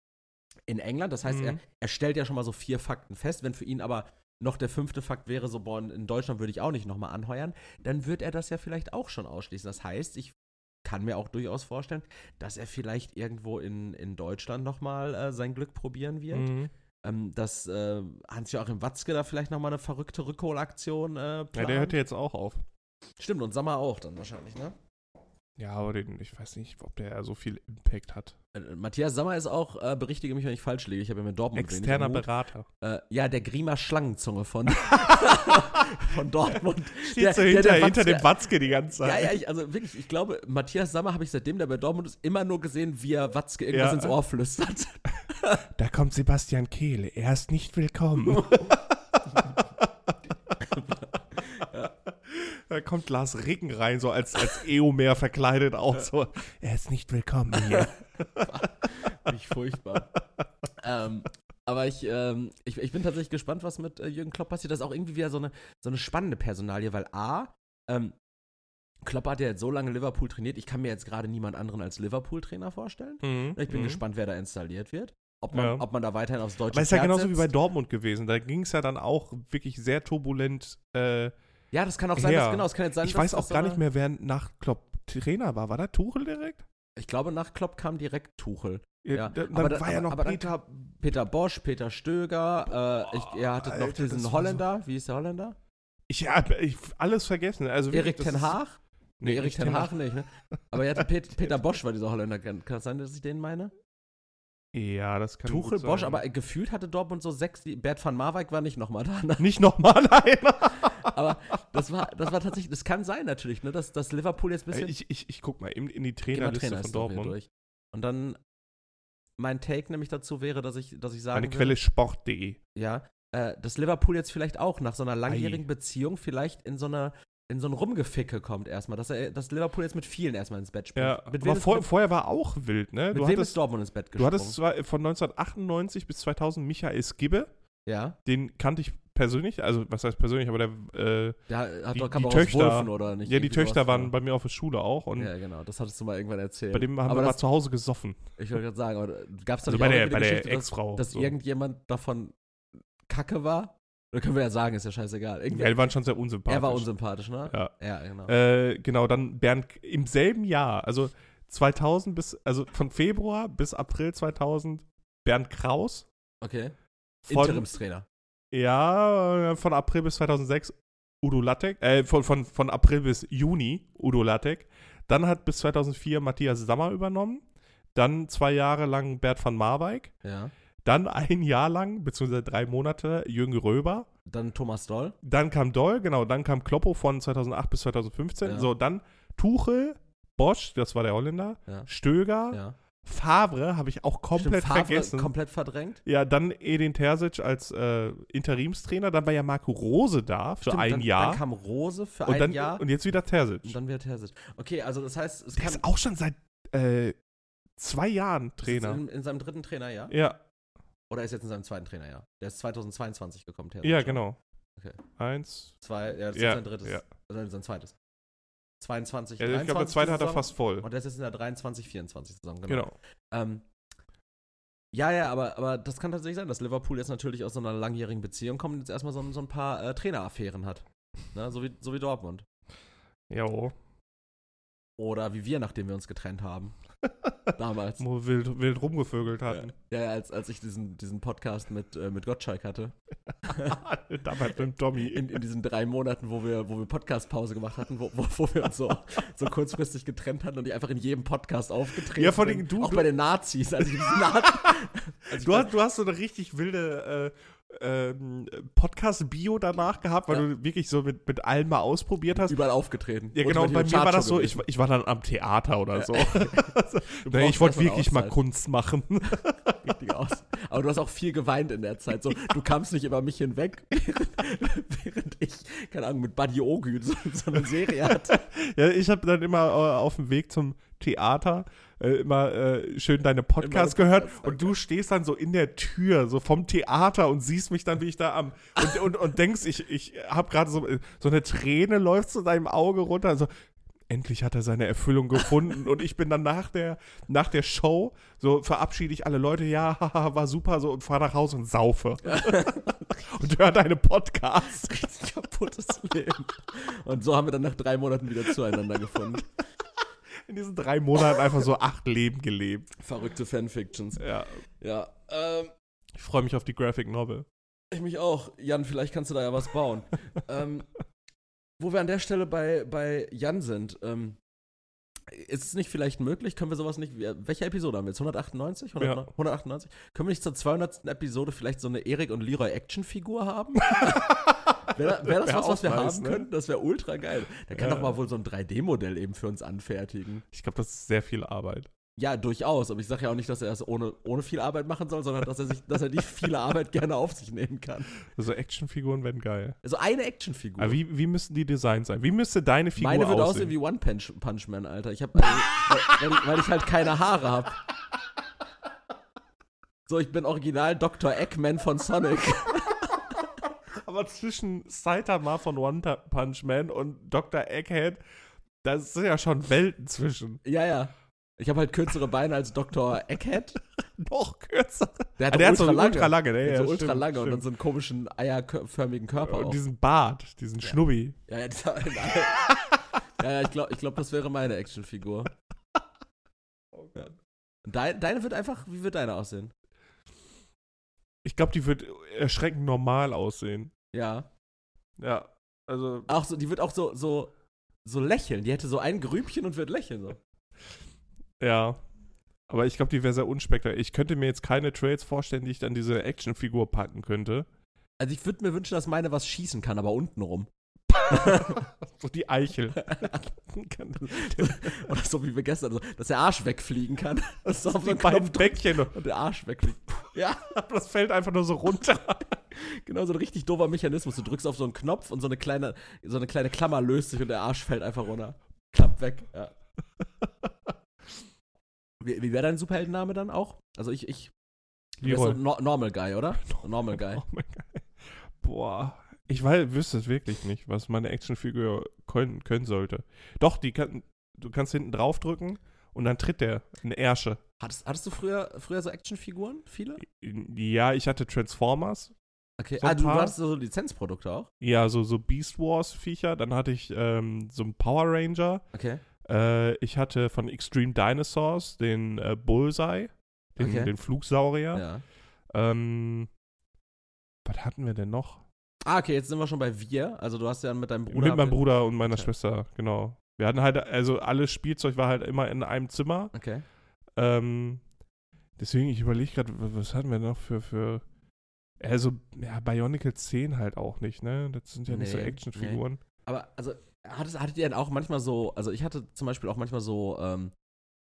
in England. Das heißt, er, Mhm. er stellt ja schon mal so vier Fakten fest. Wenn für ihn aber noch der fünfte Fakt wäre, so, boah, in Deutschland würde ich auch nicht nochmal anheuern, dann wird er das ja vielleicht auch schon ausschließen. Das heißt, ich kann mir auch durchaus vorstellen, dass er vielleicht irgendwo in, in Deutschland nochmal äh, sein Glück probieren wird Mhm. Ähm, dass äh, Hans-Joachim Watzke da vielleicht nochmal eine verrückte Rückholaktion äh, Ja, plant. der hört ja jetzt auch auf. Stimmt, und Sammer auch dann wahrscheinlich, ne? Ja, aber den, ich weiß nicht, ob der so viel Impact hat. Äh, Matthias Sammer ist auch, äh, berichtige mich, wenn ich falsch liege, ich habe ja mit Dortmund Externer. Berater. äh, Ja, der Griemer Schlangenzunge von, von Dortmund. Steht Der- so der- hinter, der hinter Watzke- dem Watzke die ganze Ja, Zeit. ja, ich, also wirklich, ich glaube, Matthias Sammer habe ich seitdem der bei Dortmund ist immer nur gesehen, wie er Watzke irgendwas Ja. ins Ohr flüstert. Da kommt Sebastian Kehle. Er ist nicht willkommen. Da kommt Lars Ricken rein, so als, als Eomer verkleidet auch so. Er ist nicht willkommen hier. Nicht furchtbar. ähm, aber ich, ähm, ich, ich bin tatsächlich gespannt, was mit äh, Jürgen Klopp passiert. Das ist auch irgendwie wieder so eine, so eine spannende Personalie, weil A, ähm, Klopp hat ja jetzt so lange Liverpool trainiert, ich kann mir jetzt gerade niemand anderen als Liverpool-Trainer vorstellen. Mhm. Ich bin Mhm. gespannt, wer da installiert wird. Ob man, Ja. ob man da weiterhin aufs deutsche Aber ist ja genauso wie bei setzt. Dortmund gewesen. Da ging es ja dann auch wirklich sehr turbulent. Äh, Ja, das kann auch sein, dass, genau, es kann jetzt sein, ich dass weiß auch so gar nicht mehr, wer nach Klopp Trainer war. War da Tuchel direkt? Ich glaube, nach Klopp kam direkt Tuchel. Ja, Ja, da- dann aber da- war ja noch aber dann- Peter. Peter Bosch, Peter Stöger, äh, ich, ihr hattet noch Alter, das diesen Holländer. Wie ist der Holländer? Ich habe alles vergessen. Also Erik Ten Haag? Nee, Erik Ten Haag nicht, ne? Aber ihr hattet Pet, Peter Bosch war dieser Holländer. Kann das sein, dass ich den meine? Ja, das kann Tuchel. Bosch, aber gefühlt hatte Dortmund so sechs. Bert van Marwijk war nicht nochmal da. Ne? Nicht nochmal, nein. Aber das war, das war tatsächlich, das kann sein natürlich, ne? Dass, dass Liverpool jetzt ein bisschen. Ich, ich, ich guck mal eben in die Trainerliste von Trainerliste Dortmund. durch. Und dann mein Take nämlich dazu wäre, dass ich, dass ich sagen Meine Quelle sport.de. ja, äh, dass Liverpool jetzt vielleicht auch nach so einer langjährigen Ei. Beziehung vielleicht in so eine in so ein Rumgeficke kommt erstmal, dass er, dass Liverpool jetzt mit vielen erstmal ins Bett spielt. Ja, aber vor, vorher war auch wild, ne? mit Du wem ist Dortmund ins Bett du gesprungen? hattest zwar von 1998 bis 2000 Michael Skibbe, ja, den kannte ich persönlich, also was heißt persönlich, aber der, äh, der hat Die- doch kam die auch Töchter- Wolfen, oder nicht? ja, die Töchter waren ja. bei mir auf der Schule auch und Ja, genau, das hattest du mal irgendwann erzählt. bei dem haben aber wir mal das, zu Hause gesoffen. ich wollte gerade sagen, aber gab es da Also bei der, bei der Geschichte, dass, Ex-Frau. dass so. irgendjemand davon Kacke war? Oder können wir ja sagen, ist ja scheißegal. Irgendwie, Ja, die waren schon sehr unsympathisch. er war unsympathisch, ne? Ja. Ja, genau. Äh, genau, dann Bernd im selben Jahr, also 2000 bis, also von Februar bis April 2000, Bernd Kraus. okay. Von, Interimstrainer. Ja, äh, von April bis 2006 Udo Lattek, äh, von, von, von April bis Juni Udo Lattek. Dann hat bis 2004 Matthias Sammer übernommen. Dann zwei Jahre lang Bert van Marwijk. Ja. Dann ein Jahr lang, beziehungsweise drei Monate, Jürgen Röber. Dann Thomas Doll. Dann kam Doll, genau. Dann kam Kloppo von 2008 bis 2015. Ja. So, dann Tuchel, Bosch, das war der Holländer, Ja. Stöger, Ja. Favre habe ich auch komplett Stimmt, Favre vergessen. Komplett verdrängt. ja, dann Edin Terzic als äh, Interimstrainer. Dann war ja Marco Rose da für Stimmt, ein dann, Jahr. Dann kam Rose für und, ein dann, Jahr. und jetzt wieder Terzic. Und dann wird Terzic. Okay, also das heißt, es Der kann ist auch schon seit äh, zwei Jahren ist Trainer. In, in seinem dritten Trainerjahr? Ja, Oder ist jetzt in seinem zweiten Trainerjahr? Der ist 2022 gekommen, Terzic. ja, genau. Okay. Eins. Zwei, ja, das ist Ja, sein drittes. ja. Also sein zweites. 22, Ja, ich glaube, der 23 zweite hat er Saison. fast voll. Und der ist jetzt in der 23, 24 Saison, genau. Genau. Ähm, ja, ja, aber, aber das kann tatsächlich sein, dass Liverpool jetzt natürlich aus so einer langjährigen Beziehung kommt und jetzt erstmal so, so ein paar äh, Traineraffären hat. Ne? So, wie, so wie Dortmund. Jo. Oder wie wir, nachdem wir uns getrennt haben. Damals. Wo wir wild, wild rumgevögelt hatten. Ja, ja als, als ich diesen, diesen Podcast mit, äh, mit Gottschalk hatte. Damals mit Tommy. In, in diesen drei Monaten, wo wir, wo wir Podcast-Pause gemacht hatten, wo, wo, wo wir uns so, so kurzfristig getrennt hatten und die einfach in jedem Podcast aufgetreten Ja, vor allem du- Auch du- bei den Nazis. Also die Nazis also Du hast, du hast so eine richtig wilde äh, ähm, Podcast-Bio danach gehabt, weil Ja. du wirklich so mit, mit allen mal ausprobiert hast. überall aufgetreten. Ja, Und genau, die bei mir war das so, ich, ich war dann am Theater oder so. Du nee, ich wollte wirklich mal. Kunst machen. richtig aus. Aber du hast auch viel geweint in der Zeit. So, du kamst nicht über mich hinweg, während, während ich, keine Ahnung, mit Buddy Ogü so, so eine Serie hatte. ja, ich habe dann immer äh, auf dem Weg zum Theater äh, immer äh, schön deine Podcasts gehört Podcasts, und du stehst dann so in der Tür, so vom Theater und siehst mich dann, wie ich da am und, und, und denkst, ich, ich habe gerade so, so eine Träne läuft zu deinem Auge runter, also endlich hat er seine Erfüllung gefunden und ich bin dann nach der, nach der Show, so verabschiede ich alle Leute, ja, haha, war super, so und fahr nach Hause und saufe. und höre deine Podcasts. Richtig kaputtes Leben. Und so haben wir dann nach drei Monaten wieder zueinander gefunden. In diesen drei Monaten einfach so acht Leben gelebt. Verrückte Fanfictions. Ja. Ja, ähm, Ich freue mich auf die Graphic Novel. ich mich auch. Jan, vielleicht kannst du da ja was bauen. ähm, wo wir an der Stelle bei, bei Jan sind, ähm, ist es nicht vielleicht möglich, können wir sowas nicht, welche Episode haben wir jetzt? 198? 100, Ja. 198? Können wir nicht zur 200. Episode vielleicht so eine Erik und Leroy Actionfigur haben? Wäre wär das Wär was, was wir nice, haben ne? könnten? Das wäre ultra geil. Der kann Ja. doch mal wohl so ein 3D-Modell eben für uns anfertigen. Ich glaube, das ist sehr viel Arbeit. Ja, durchaus. Aber ich sage ja auch nicht, dass er es ohne, ohne viel Arbeit machen soll, sondern dass er sich, dass er die viele Arbeit gerne auf sich nehmen kann. Also Actionfiguren werden geil. Also eine Actionfigur. Aber wie, wie müssen die Designs sein? Wie müsste deine Figur Meine würde aussehen? aussehen wie One Punch, Punch Man, Alter. Ich hab, also, weil, weil, ich, halt keine Haare hab. So, ich bin original Dr. Eggman von Sonic. Aber zwischen Saitama von One Punch Man und Dr. Egghead, da sind ja schon Welten zwischen. ja, ja. Ich habe halt kürzere Beine als Dr. Egghead. Noch kürzer. Der hat, Ah, der hat so lange. ultra lange, ne? Der Ja, hat so ultra stimmt, lange und dann so einen komischen eierförmigen Körper Und auch. diesen Bart, diesen Schnubbi. Ja, ja, dieser, ja, ja, ich glaube, ich glaub, das wäre meine Actionfigur. Ja. Und Dein, deine wird einfach, wie wird deine aussehen? Ich glaube, die wird erschreckend normal aussehen. Ja. Ja, also Auch so, die wird auch so, so, so lächeln. Die hätte so ein Grübchen und wird lächeln. So. Ja. Aber ich glaube, die wäre sehr unspektakulär. Ich könnte mir jetzt keine Trails vorstellen, die ich dann diese Actionfigur packen könnte. Also ich würde mir wünschen, dass meine was schießen kann, aber unten rum. So die Eichel. Oder so wie wir gestern, so, dass der Arsch wegfliegen kann. Das ist auf so drückt Bäckchen. und der Arsch wegfliegt. Ja, Das fällt einfach nur so runter. genau so ein richtig doofer Mechanismus. Du drückst auf so einen Knopf und so eine kleine, so eine kleine Klammer löst sich und der Arsch fällt einfach runter. Klappt weg. Ja. Wie, wie wäre dein Superheldenname dann auch? Also ich, ich du wärst so no Normal Guy, oder? Normal Guy. Mein Gott. Boah. Ich weiß, wüsste es wirklich nicht, was meine Actionfigur können, können sollte. Doch, die kann, du kannst hinten draufdrücken und dann tritt der eine Ärsche. Hattest, hattest du früher, früher so Actionfiguren? Viele? Ja, ich hatte Transformers. Okay. So ah, du, paar. hattest so Lizenzprodukte auch? Ja, so, so Beast Wars Viecher. Dann hatte ich ähm, so einen Power Ranger. Okay. Äh, ich hatte von Extreme Dinosaurs den äh, Bullseye, den, Okay. den Flugsaurier. Ja. Ähm, was hatten wir denn noch? Ah, okay, jetzt sind wir schon bei wir. Also du hast ja mit deinem Bruder. Mit meinem Bruder und meiner Okay. Schwester, genau. Wir hatten halt, also alles Spielzeug war halt immer in einem Zimmer. Okay. Ähm, deswegen, ich überlege gerade, was hatten wir noch für, für also, ja, Bionicle 10 halt auch nicht, ne? Das sind ja nicht so Nee, Actionfiguren. Aber also, hattest, hattet ihr denn auch manchmal so, also ich hatte zum Beispiel auch manchmal so, ähm,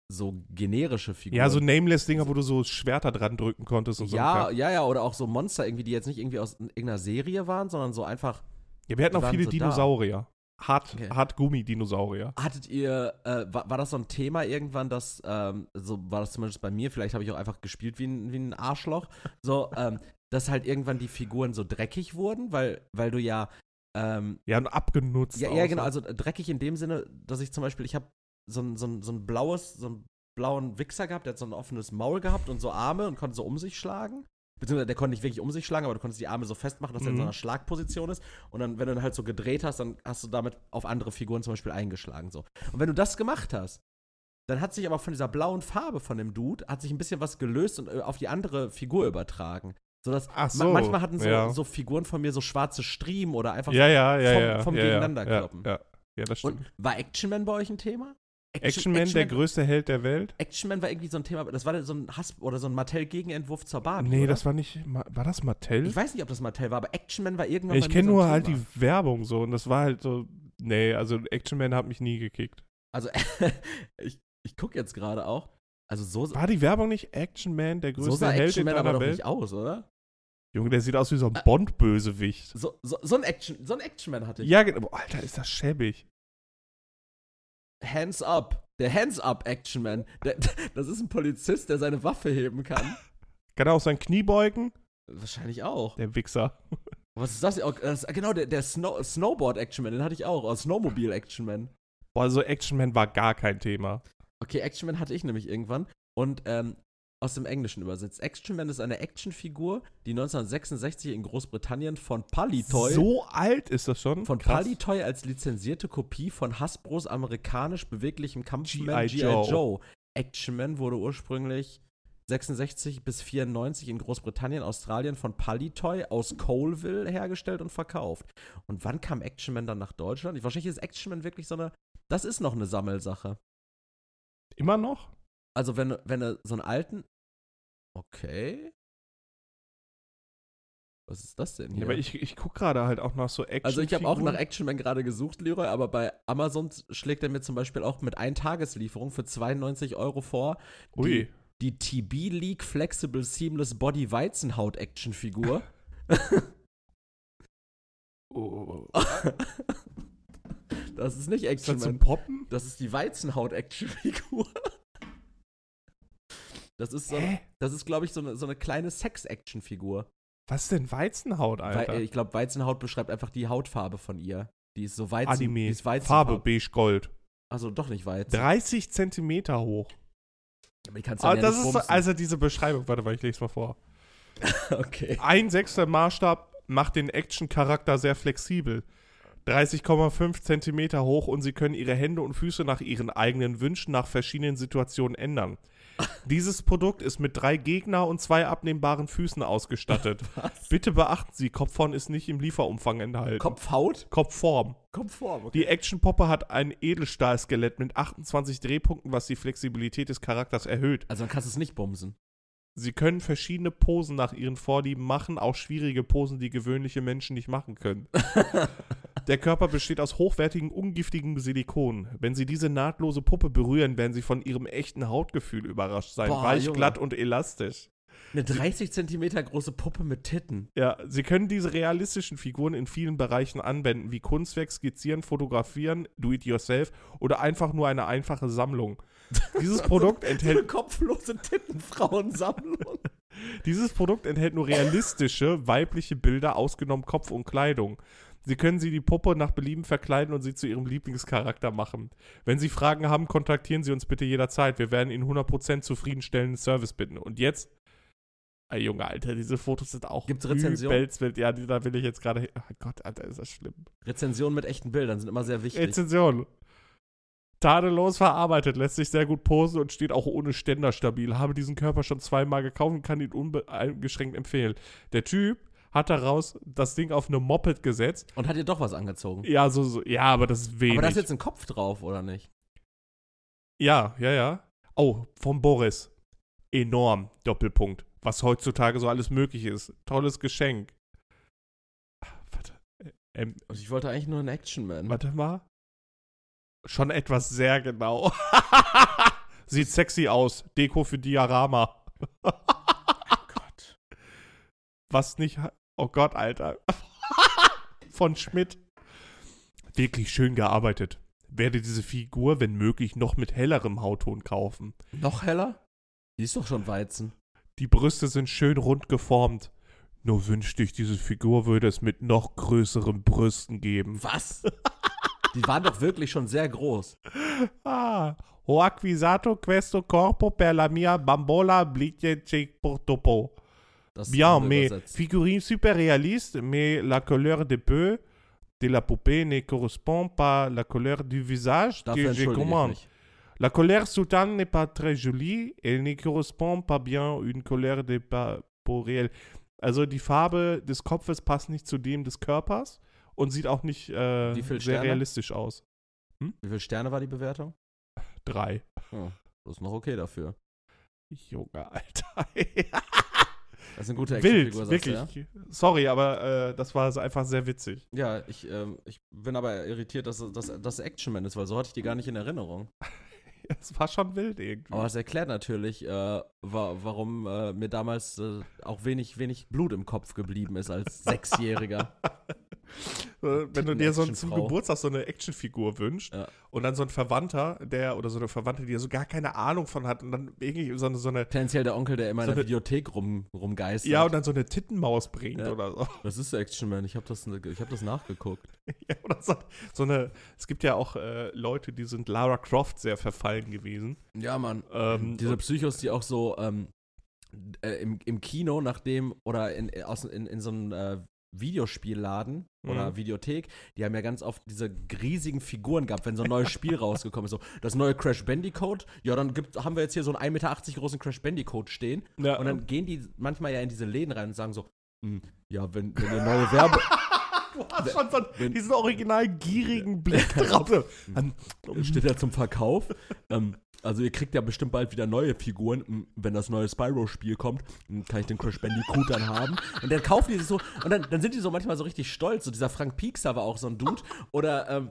so generische Figuren. Ja, so Nameless-Dinger, wo du so Schwerter dran drücken konntest und so. ja, ja, ja, oder auch so Monster irgendwie, die jetzt nicht irgendwie aus irgendeiner Serie waren, sondern so einfach. ja, wir hatten auch viele so da. Dinosaurier. Hart, Okay. hart Gummi-Dinosaurier. Hattet ihr, äh, war, war das so ein Thema irgendwann, dass, ähm, so war das zumindest bei mir, vielleicht habe ich auch einfach gespielt wie ein, wie ein Arschloch, so, ähm, dass halt irgendwann die Figuren so dreckig wurden, weil, weil du ja, ähm, Ja, und abgenutzt. Ja, auch ja, genau. Also dreckig in dem Sinne, dass ich zum Beispiel, ich habe so ein, so, ein, so ein blaues, so einen blauen Wichser gehabt, der hat so ein offenes Maul gehabt und so Arme und konnte so um sich schlagen. beziehungsweise der konnte nicht wirklich um sich schlagen, aber du konntest die Arme so festmachen, dass er in so Mhm. einer Schlagposition ist. Und dann, wenn du ihn halt so gedreht hast, dann hast du damit auf andere Figuren zum Beispiel eingeschlagen. So. Und wenn du das gemacht hast, dann hat sich aber von dieser blauen Farbe von dem Dude, hat sich ein bisschen was gelöst und äh, auf die andere Figur übertragen. Sodass Ach so, manchmal hatten so, ja. so Figuren von mir so schwarze Striemen oder einfach Ja, ja, ja, vom, ja. vom ja, Gegeneinanderkloppen. Ja, ja, das stimmt. Und war Action Man bei euch ein Thema? Action Man, der größte Held der Welt? Action Man war irgendwie so ein Thema, das war so ein Hass oder so ein Mattel-Gegenentwurf zur Barbie. Nee, oder? das war nicht. War das Mattel? Ich weiß nicht, ob das Mattel war, aber Action Man war irgendwann Ich kenne so nur halt Thema. die Werbung so und das war halt so. Nee, also Action Man hat mich nie gekickt. Also, ich, ich gucke jetzt gerade auch. Also, so, War die Werbung nicht Action Man, der größte so sah Held Action in Man deiner aber doch Welt? nicht aus, oder? Junge, der sieht aus wie so ein Ä- Bond-Bösewicht. So, so, so ein Action, so ein Action Man hatte ich. Ja, genau. Alter, ist das schäbig. Hands up. Der Hands up Action Man. Der, das ist ein Polizist, der seine Waffe heben kann. Kann er auch sein Knie beugen? Wahrscheinlich auch. Der Wichser. Was ist das? Oh, das genau, der, der Snow, Snowboard Action Man, den hatte ich auch. Oh, Snowmobile Action Man. Boah, also Action Man war gar kein Thema. Okay, Action Man hatte ich nämlich irgendwann. Und ähm, aus dem Englischen übersetzt. Action Man ist eine Actionfigur, die 1966 in Großbritannien von Palitoy, So alt ist das schon? von Krass. Palitoy als lizenzierte Kopie von Hasbros amerikanisch beweglichem Kampfman G.I. Joe. Joe. Action Man wurde ursprünglich 66 bis 94 in Großbritannien, Australien von Palitoy aus Colville hergestellt und verkauft. Und wann kam Action Man dann nach Deutschland? Wahrscheinlich ist Action Man wirklich so eine, das ist noch eine Sammelsache. Immer noch? Also wenn, wenn du so einen alten. Okay. Was ist das denn Ja, hier? aber ich, ich gucke gerade halt auch nach so Action. also ich habe auch nach Action Man gerade gesucht, Leroy, aber bei Amazon schlägt er mir zum Beispiel auch mit Ein-Tageslieferung für 92 Euro vor. Ui. Die TB League Flexible Seamless Body Weizenhaut Action Figur. Oh. das ist nicht Ist Action das zum. Poppen? Das ist die Weizenhaut Action Figur. Das ist so, Hä? das ist glaube ich so eine, so eine kleine Sex Action Figur. Was ist denn Weizenhaut, Alter? Weil, ich glaube, Weizenhaut beschreibt einfach die Hautfarbe von ihr. Die ist so Weizen. Anime. Die ist Farbe Weizenfarbe. beige Gold. Also doch nicht Weizen. 30 Zentimeter hoch. Aber die kannst Ah, dann ja das nicht ist also diese Beschreibung. Warte mal, ich lese mal vor. okay. Ein sechster Maßstab macht den Action-Charakter sehr flexibel. 30,5 Zentimeter hoch und sie können ihre Hände und Füße nach ihren eigenen Wünschen nach verschiedenen Situationen ändern. Dieses Produkt ist mit drei Gegner und zwei abnehmbaren Füßen ausgestattet. Was? Bitte beachten Sie, Kopfhorn ist nicht im Lieferumfang enthalten. Kopfhaut? Kopfform. Kopfform. Okay. Die Actionpoppe hat ein Edelstahlskelett mit 28 Drehpunkten, was die Flexibilität des Charakters erhöht. Also dann kannst du es nicht bumsen. Sie können verschiedene Posen nach ihren Vorlieben machen, auch schwierige Posen, die gewöhnliche Menschen nicht machen können. Der Körper besteht aus hochwertigem, ungiftigem Silikon. Wenn Sie diese nahtlose Puppe berühren, werden Sie von Ihrem echten Hautgefühl überrascht sein. Boah, Weich, Junge. glatt und elastisch. Eine 30 Zentimeter große Puppe mit Titten. Ja, Sie können diese realistischen Figuren in vielen Bereichen anwenden, wie Kunstwerk, Skizzieren, Fotografieren, Do-it-yourself oder einfach nur eine einfache Sammlung. Dieses Produkt Eine enthält kopflose Tittenfrauensammlung. Dieses Produkt enthält nur realistische weibliche Bilder, ausgenommen Kopf und Kleidung. Sie können sie die Puppe nach Belieben verkleiden und sie zu ihrem Lieblingscharakter machen. Wenn Sie Fragen haben, kontaktieren Sie uns bitte jederzeit. Wir werden Ihnen 100% zufriedenstellenden Service bitten. Und jetzt, ey Junge, Alter, diese Fotos sind auch Gibt's Rezension? übelst wild. Ja, die- da will ich jetzt gerade. Oh Gott, Alter, ist das schlimm. Rezensionen mit echten Bildern sind immer sehr wichtig. Rezension. Tadellos verarbeitet, lässt sich sehr gut posen und steht auch ohne Ständer stabil. Habe diesen Körper schon zweimal gekauft und kann ihn uneingeschränkt empfehlen. Der Typ hat daraus das Ding auf eine Moped gesetzt. Und hat dir doch was angezogen. Ja, so, so ja, aber das ist wenig. Aber da ist jetzt ein Kopf drauf, oder nicht? ja, ja, ja. Oh, von Boris. Enorm. Doppelpunkt. Was heutzutage so alles möglich ist. Tolles Geschenk. Warte. Ähm, Und ich wollte eigentlich nur einen Action-Man. Warte mal. Schon etwas sehr genau. Sieht sexy aus. Deko für Diorama. Gott. Was nicht. Oh Gott, Alter. Von Schmidt. Wirklich schön gearbeitet. Werde diese Figur, wenn möglich, noch mit hellerem Hautton kaufen. Noch heller? Die ist doch schon Weizen. Die Brüste sind schön rund geformt. Nur wünschte ich, diese Figur würde es mit noch größeren Brüsten geben. Was? Die waren doch wirklich schon sehr groß. Ah, ho acquisato questo corpo per la mia bambola blicce portopo. Bien, mais figurine super réaliste, mais la couleur de peu de la poupée ne correspond pas à la couleur du visage Dafür que je commande. La colère sultane n'est pas très jolie et ne correspond pas bien une colère de peau réelle. Also die Farbe des Kopfes passt nicht zu dem des Körpers und sieht auch nicht äh, sehr Sterne? realistisch aus. Wie viele Sterne war die Bewertung? Drei. Oh, das ist noch okay dafür. Junge, Alter. Das ist eine gute Wild, wirklich. ja? Sorry, aber äh, das war so einfach sehr witzig. Ja, ich, ähm, ich bin aber irritiert, dass das dass Action Man ist, weil so hatte ich die gar nicht in Erinnerung. Es war schon wild irgendwie. Aber es erklärt natürlich, äh, wa warum äh, mir damals äh, auch wenig, wenig Blut im Kopf geblieben ist als Sechsjähriger. Äh, Wenn du dir so zum. Geburtstag so eine Actionfigur wünschst Ja. und dann so ein Verwandter, der oder so eine Verwandte, die so gar keine Ahnung von hat und dann irgendwie so eine, so eine Tendenziell der Onkel, der immer So in der eine- Videothek rum, rumgeistert. ja, und dann so eine Tittenmaus bringt Ja. oder so. das ist Action Man, ich habe das, ich hab das nachgeguckt. Ja, oder so, so eine, es gibt ja auch äh, Leute, die sind Lara Croft sehr verfallen gewesen. Ja, Mann. Ähm, Diese Psychos, die auch so ähm, äh, im, im Kino, nachdem, oder in, aus, in, in so einem äh, Videospielladen oder Mhm. Videothek, die haben ja ganz oft diese riesigen Figuren gehabt, wenn so ein neues Spiel rausgekommen ist. So, das neue Crash Bandicoot, ja, dann gibt, haben wir jetzt hier so einen 1,80 Meter großen Crash Bandicoot stehen. ja, Und dann gehen die manchmal ja in diese Läden rein und sagen so, "Hm, ja, wenn, wenn ihr neue Werbe. du hast schon so wenn- diesen original gierigen Blick drauf. An- steht ja zum Verkauf. ähm, also ihr kriegt ja bestimmt bald wieder neue Figuren. Wenn das neue Spyro-Spiel kommt, kann ich den Crash Bandicoot dann haben. Und dann kaufen die sich so, und dann, dann sind die so manchmal so richtig stolz. So dieser Frank Piekser war auch so ein Dude. Oder ähm,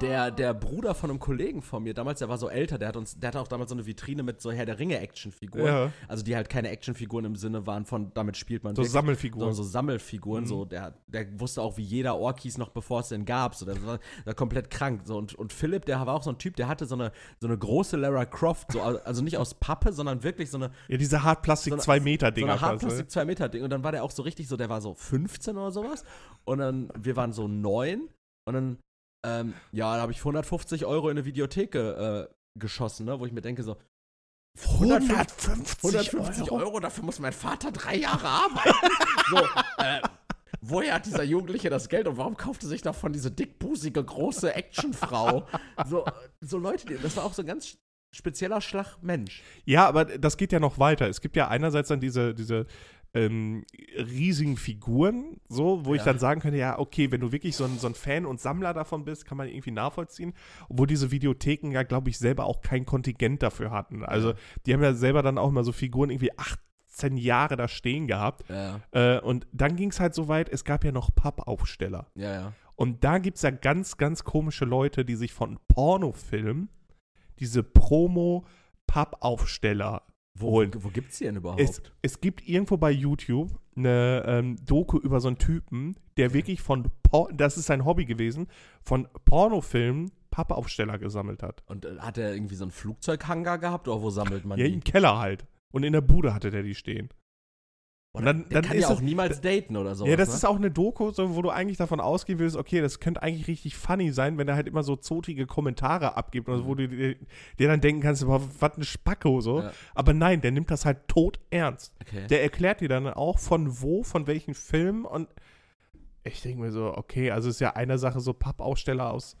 der, der Bruder von einem Kollegen von mir, damals, der war so älter, der hat uns, der hatte auch damals so eine Vitrine mit so Herr der Ringe-Actionfiguren. Ja. Also die halt keine Actionfiguren im Sinne waren von, damit spielt man So wirklich, Sammelfiguren. so Sammelfiguren, Mhm. so, der, der wusste auch, wie jeder Ork-Keys noch, bevor es den gab, so, der war, der komplett krank, so, und, und Philipp, der war auch so ein Typ, der hatte so eine, so eine große Lara Croft, so, also nicht aus Pappe, sondern wirklich so eine, Ja, diese Hartplastik So eine- 2 Meter so Dinger. eine quasi. Hartplastik 2 Meter Ding, und dann war der auch so richtig so, der war so 15 oder sowas, und dann, wir waren so neun, und dann, ähm, ja, da habe ich für 150 Euro in eine Videotheke äh, geschossen, ne, wo ich mir denke so, 150, 150 Euro. dafür muss mein Vater drei Jahre arbeiten. so, äh, woher hat dieser Jugendliche das Geld und warum kauft er sich davon diese dickbusige, große Actionfrau? so, so Leute, das war auch so ein ganz spezieller Schlag Mensch. Ja, aber das geht ja noch weiter. Es gibt ja einerseits dann diese, diese ähm, riesigen Figuren, so, wo ich Ja. dann sagen könnte, ja, okay, wenn du wirklich so ein, so ein Fan und Sammler davon bist, kann man irgendwie nachvollziehen. Obwohl diese Videotheken ja, glaube ich, selber auch kein Kontingent dafür hatten. Also, die haben ja selber dann auch immer so Figuren irgendwie 18 Jahre da stehen gehabt. Ja, Äh, und dann ging es halt so weit, es gab ja noch Pappaufsteller. ja, ja. Und da gibt es ja ganz, ganz komische Leute, die sich von Pornofilmen diese Promo-Pappaufsteller Wo, wo gibt's die denn überhaupt? Es, es gibt irgendwo bei YouTube eine ähm, Doku über so einen Typen, der wirklich von, Por das ist sein Hobby gewesen, von Pornofilmen Pappaufsteller gesammelt hat. und äh, hat er irgendwie so einen Flugzeughangar gehabt oder wo sammelt man Ja, die? im Keller halt. Und in der Bude hatte der die stehen. Und dann, dann kann ist ja auch niemals daten oder so. Ja, das ne? ist auch eine Doku, so, wo du eigentlich davon ausgehen willst, okay, das könnte eigentlich richtig funny sein, wenn er halt immer so zotige Kommentare abgibt, oder so, wo du dir, dir dann denken kannst, was ein Spacko, so. Ja. Aber nein, der nimmt das halt tot ernst. Okay. Der erklärt dir dann auch von wo, von welchen Filmen und ich denke mir so, okay, also ist ja eine Sache so Pappaussteller aus.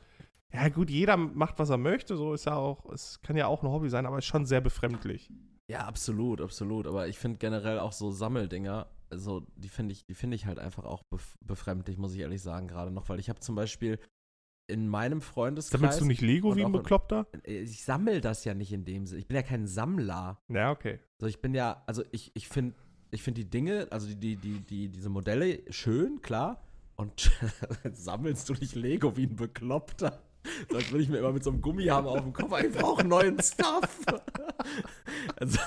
Ja, gut, jeder macht, was er möchte, so ist ja auch, es kann ja auch ein Hobby sein, aber ist schon sehr befremdlich. Ja, absolut, absolut. Aber ich finde generell auch so Sammeldinger, also die finde ich, die finde ich halt einfach auch bef befremdlich, muss ich ehrlich sagen, gerade noch, weil ich habe zum Beispiel in meinem Freundeskreis. Sammelst du nicht Lego wie ein Bekloppter? Ich sammle das ja nicht in dem Sinne. Ich bin ja kein Sammler. Ja, okay. Also ich bin ja, also ich, ich finde ich find die Dinge, also die, die, die, die, diese Modelle schön, klar. Und sammelst du nicht Lego wie ein Bekloppter? So als würde ich mir immer mit so einem Gummihammer auf dem Kopf, ich brauche neuen Stuff. also,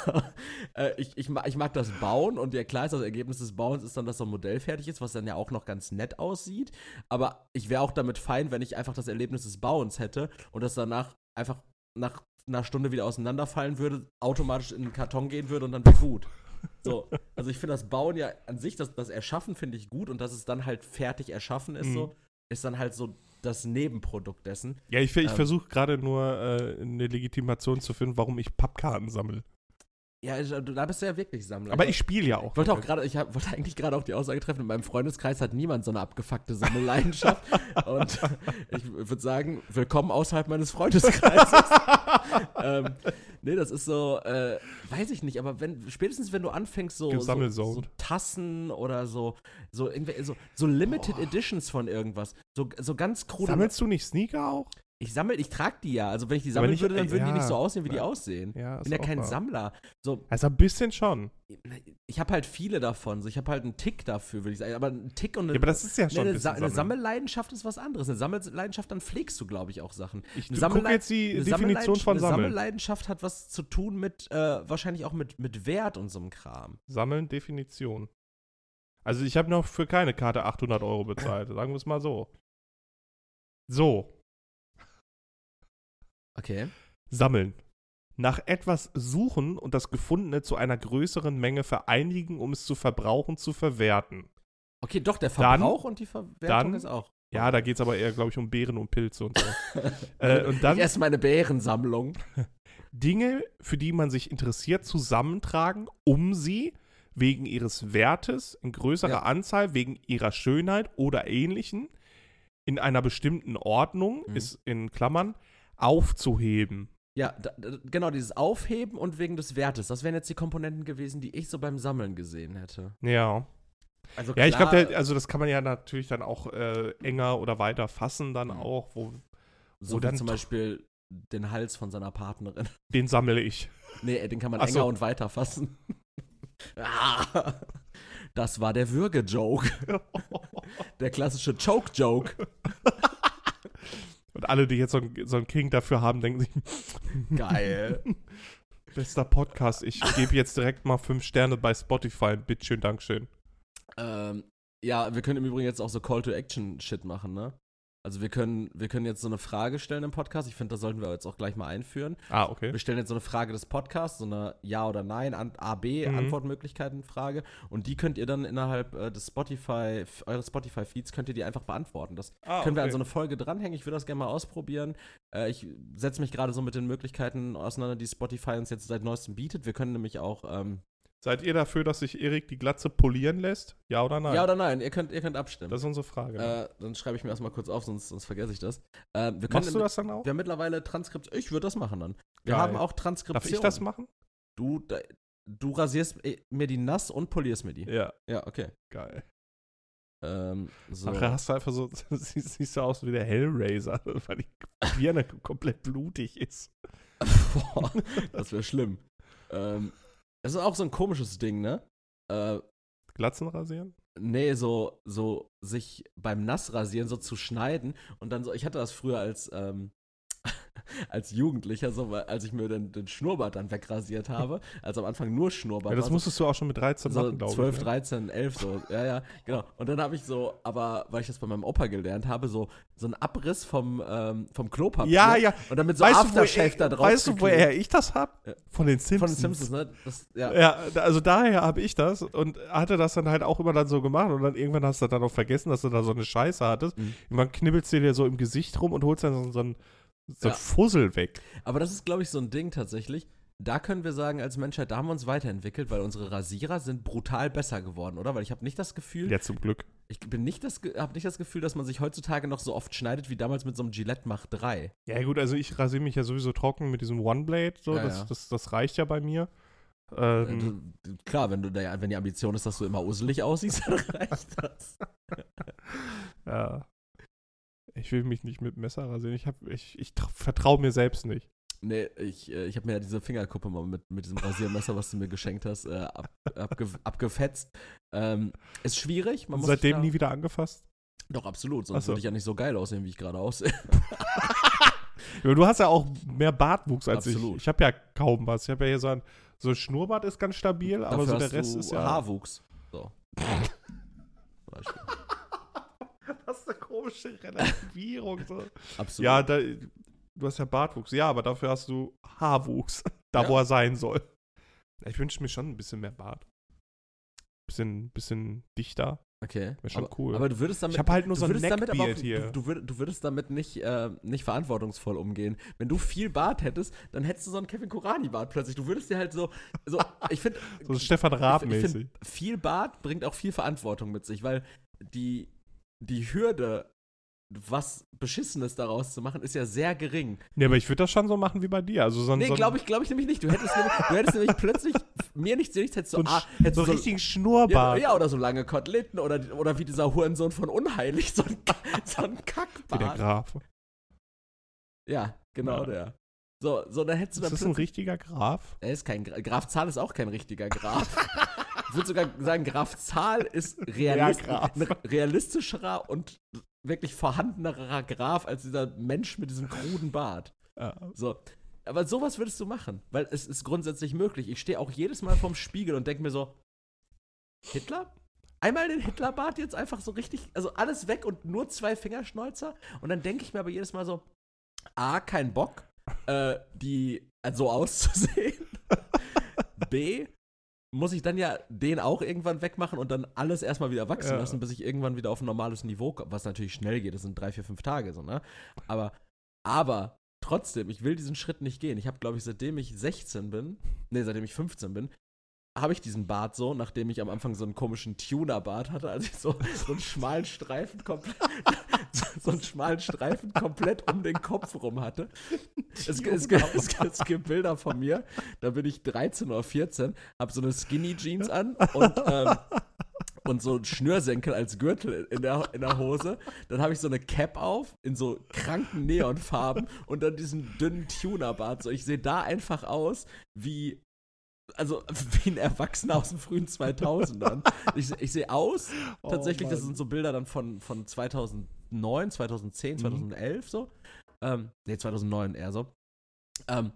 äh, ich, ich, mag, ich mag das Bauen und ja klar ist das Ergebnis des Bauens ist dann, dass so ein Modell fertig ist, was dann ja auch noch ganz nett aussieht. Aber ich wäre auch damit fein, wenn ich einfach das Erlebnis des Bauens hätte und das danach einfach nach einer Stunde wieder auseinanderfallen würde, automatisch in den Karton gehen würde und dann wäre gut. So, also ich finde das Bauen ja an sich, das, das Erschaffen finde ich gut und dass es dann halt fertig erschaffen ist, Mhm. so, ist dann halt so das Nebenprodukt dessen. Ja, ich, ich Ähm. versuche gerade nur äh, eine Legitimation zu finden, warum ich Pappkarten sammle. Ja, also, da bist du ja wirklich Sammler. Aber ich spiele ja auch. Ich wollte auch gerade, ich hab, wollte eigentlich gerade auch die Aussage treffen, in meinem Freundeskreis hat niemand so eine abgefuckte Sammelleidenschaft. und ich würde sagen, willkommen außerhalb meines Freundeskreises. ähm, nee, das ist so, äh, weiß ich nicht, aber wenn, spätestens wenn du anfängst, so, so, so. Tassen oder so, so, irgendwie, so, so Limited Editions von irgendwas, so, so ganz krude. Sammelst du nicht Sneaker auch? Ich sammle, ich trage die ja. Also wenn ich die sammeln nicht- würde, dann würden die ja. nicht so aussehen, wie die Ja. aussehen. Ja, Ich bin ja kein wahr. Sammler. So, Also ein bisschen schon. ich habe halt viele davon. So, ich habe halt einen Tick dafür, würde ich sagen. Aber ein Tick und eine, Ja, aber das ist ja schon ein eine, Sa eine Sammeln. Sammelleidenschaft ist was anderes. Eine Sammelleidenschaft, dann pflegst du, glaube ich, auch Sachen. Ich Eine gucke jetzt die Definition von Sammelleidenschaft- Eine Sammeln. Sammelleidenschaft hat was zu tun mit, äh, wahrscheinlich auch mit, mit Wert und so einem Kram. Sammeln, Definition. Also ich habe noch für keine Karte 800 Euro bezahlt, sagen wir es mal so. So, Okay. sammeln. Nach etwas suchen und das Gefundene zu einer größeren Menge vereinigen, um es zu verbrauchen, zu verwerten. Okay, doch, der Dann- Verbrauch und die Verwertung dann- ist auch. Ja, da geht es aber eher, glaube ich, um Beeren und Pilze und so. äh, und dann ich esse meine Bärensammlung. Dinge, für die man sich interessiert, zusammentragen, um sie wegen ihres Wertes in größerer Ja. Anzahl, wegen ihrer Schönheit oder ähnlichen in einer bestimmten Ordnung, Mhm. ist in Klammern, aufzuheben. Ja, da, genau, dieses Aufheben und wegen des Wertes. Das wären jetzt die Komponenten gewesen, die ich so beim Sammeln gesehen hätte. Ja. Also Ja, ich klar, glaube, also das kann man ja natürlich dann auch äh, enger oder weiter fassen, dann Mhm. auch, wo, so wo wie dann zum Beispiel den Hals von seiner Partnerin. den sammle ich. Nee, den kann man Ach enger so. und weiter fassen. ah, das war der Würge-Joke. Der klassische Choke-Joke. Und alle, die jetzt so ein, so ein King dafür haben, denken sich, Geil. bester Podcast, ich gebe jetzt direkt mal fünf Sterne bei Spotify. Bitteschön, Dankeschön. ähm, ja, wir können im Übrigen jetzt auch so Call-to-Action-Shit machen, ne? Also wir können, wir können jetzt so eine Frage stellen im Podcast. Ich finde, das sollten wir jetzt auch gleich mal einführen. Ah, okay. Wir stellen jetzt so eine Frage des Podcasts, so eine Ja- oder Nein, An- A, B, Mhm. Antwortmöglichkeiten-Frage. Und die könnt ihr dann innerhalb äh, des Spotify, eures Spotify-Feeds, könnt ihr die einfach beantworten. Das Ah, können wir an so eine Folge dranhängen. Ich würde das gerne mal ausprobieren. Äh, ich setze mich gerade so mit den Möglichkeiten auseinander, die Spotify uns jetzt seit neuestem bietet. Wir können nämlich auch ähm, Seid ihr dafür, dass sich Erik die Glatze polieren lässt? Ja oder nein? Ja oder nein, ihr könnt, ihr könnt abstimmen. das ist unsere Frage. äh, dann schreibe ich mir erstmal kurz auf, sonst, sonst vergesse ich das. Äh, Machst du das dann auch? Wir haben mittlerweile Transkription. Ich würde das machen dann. Wir Geil. haben auch Transkription. Darf ich das machen? Du, da, du rasierst äh, mir die nass und polierst mir die. Ja, Ja, okay. geil. Ähm, so. Nachher hast du einfach so, siehst, siehst du aus wie der Hellraiser, weil die Birne komplett blutig ist. Boah, das wäre schlimm. Ähm, das ist auch so ein komisches Ding, ne? Äh, Glatzen rasieren? nee, so, so sich beim Nassrasieren so zu schneiden und dann so, ich hatte das früher als, ähm, als Jugendlicher, so, als ich mir den, den Schnurrbart dann wegrasiert habe, als am Anfang nur Schnurrbart Ja, das war, musstest du auch schon mit 13 so machen, glaube 12, ich. Ne? 13, 11 so. Ja, ja, genau. Und dann habe ich so, aber weil ich das bei meinem Opa gelernt habe, so, so einen Abriss vom, ähm, vom Klopapier. Ja, ja. Und dann mit so weißt Aftershave du, da wo, drauf. weißt du, woher ich das hab? Ja. Von den Simpsons. Von den Simpsons, ne? Das, ja. Ja, da- also daher habe ich das und hatte das dann halt auch immer dann so gemacht und dann irgendwann hast du dann auch vergessen, dass du da so eine Scheiße hattest. Mhm. Irgendwann knibbelst du dir so im Gesicht rum und holst dann so, so einen so Ja. Fussel weg. Aber das ist, glaube ich, so ein Ding tatsächlich. Da können wir sagen, als Menschheit, da haben wir uns weiterentwickelt, weil unsere Rasierer sind brutal besser geworden, oder? Weil ich habe nicht das Gefühl, Ja, zum Glück. ich bin nicht das, habe nicht das Gefühl, dass man sich heutzutage noch so oft schneidet wie damals mit so einem Gillette Mach 3. Ja, gut, also ich rasiere mich ja sowieso trocken mit diesem One-Blade, so, Ja, das, ja. Das, das reicht ja bei mir. Äh, Ähm, Klar, wenn du wenn die Ambition ist, dass du immer uselig aussiehst, dann reicht das. ja. Ich will mich nicht mit Messer rasieren. Ich, hab- ich, ich vertraue mir selbst nicht. Nee, ich, äh, ich habe mir ja diese Fingerkuppe mal mit, mit diesem Rasiermesser, was du mir geschenkt hast, äh, ab, abge, abgefetzt. Ähm, ist schwierig. Man muss Seitdem nie wieder angefasst. Doch, absolut. Sonst so. würde ich ja nicht so geil aussehen, wie ich gerade aussehe. Du hast ja auch mehr Bartwuchs als Absolut. ich. Ich habe ja kaum was. Ich habe ja hier so ein, so Schnurrbart ist ganz stabil, aber Dafür so der Rest ist ja. Haarwuchs. So. Beispiel. Das ist eine komische Relativierung. So. Absolut. ja, da, du hast ja Bartwuchs. Ja, aber dafür hast du Haarwuchs. Da, Ja. wo er sein soll. Ich wünsche mir schon ein bisschen mehr Bart. bisschen, bisschen dichter. Okay. Wär schon aber, cool. Aber du würdest damit. Ich habe halt nur du so ein würdest damit auch, Neckbeard hier. Du, du, würd, du würdest damit nicht, äh, nicht verantwortungsvoll umgehen. Wenn du viel Bart hättest, dann hättest du so einen Kevin Kurani-Bart plötzlich. Du würdest dir halt so. so ich finde. so Stefan Raab ich, ich mäßig. find, viel Bart bringt auch viel Verantwortung mit sich, weil die, die Hürde, was Beschissenes daraus zu machen, ist ja sehr gering. Nee, aber ich würde das schon so machen wie bei dir. Also so Nee, so glaube ich, glaube ich nämlich nicht. Du hättest nämlich, du hättest nämlich plötzlich mir nichts nichts hättest so du ein, ah, hättest so einen richtigen Schnurrbart. ja, ja, oder so lange Koteletten oder, oder wie dieser Hurensohn von Unheilig, so ein, so ein Wie der Kackbart. Graf. Ja, genau Ja. der. So, so, dann hättest du Ist das ein richtiger Graf? Er ist kein Gra Graf Zahl ist auch kein richtiger Graf. ich würde sogar sagen, Graf Zahl ist realist ein realistischerer und wirklich vorhandenerer Graf als dieser Mensch mit diesem kruden Bart. Ja. So. Aber sowas würdest du machen, weil es ist grundsätzlich möglich. Ich stehe auch jedes Mal vorm Spiegel und denke mir so, Hitler? Einmal den Hitlerbart jetzt einfach so richtig, also alles weg und nur zwei Fingerschnäuzer. Und dann denke ich mir aber jedes Mal so, A, kein Bock, äh, die äh, so auszusehen. B, muss ich dann ja den auch irgendwann wegmachen und dann alles erstmal wieder wachsen Ja. lassen, bis ich irgendwann wieder auf ein normales Niveau komme. Was natürlich schnell geht, das sind drei, vier, fünf Tage so, ne? Aber, aber trotzdem, ich will diesen Schritt nicht gehen. Ich habe, glaube ich, seitdem ich 16 bin, nee, seitdem ich 15 bin, habe ich diesen Bart so, nachdem ich am Anfang so einen komischen Tuner-Bart hatte, also ich so, so einen schmalen Streifen komplett, so, einen schmalen Streifen komplett um den Kopf rum hatte. Es, es, es, es gibt Bilder von mir, da bin ich 13 oder 14, habe so eine Skinny Jeans an und, ähm, und so einen Schnürsenkel als Gürtel in der, in der Hose. Dann habe ich so eine Cap auf in so kranken Neonfarben und dann diesen dünnen Tuner-Bart. So, ich sehe da einfach aus wie also wie ein Erwachsener aus den frühen 2000ern. Ich, ich sehe aus, Oh, tatsächlich, das Mann. sind so Bilder dann von, von 2009, 2010, Mhm. 2011 so. Ähm, nee, 2009 eher so. Ähm,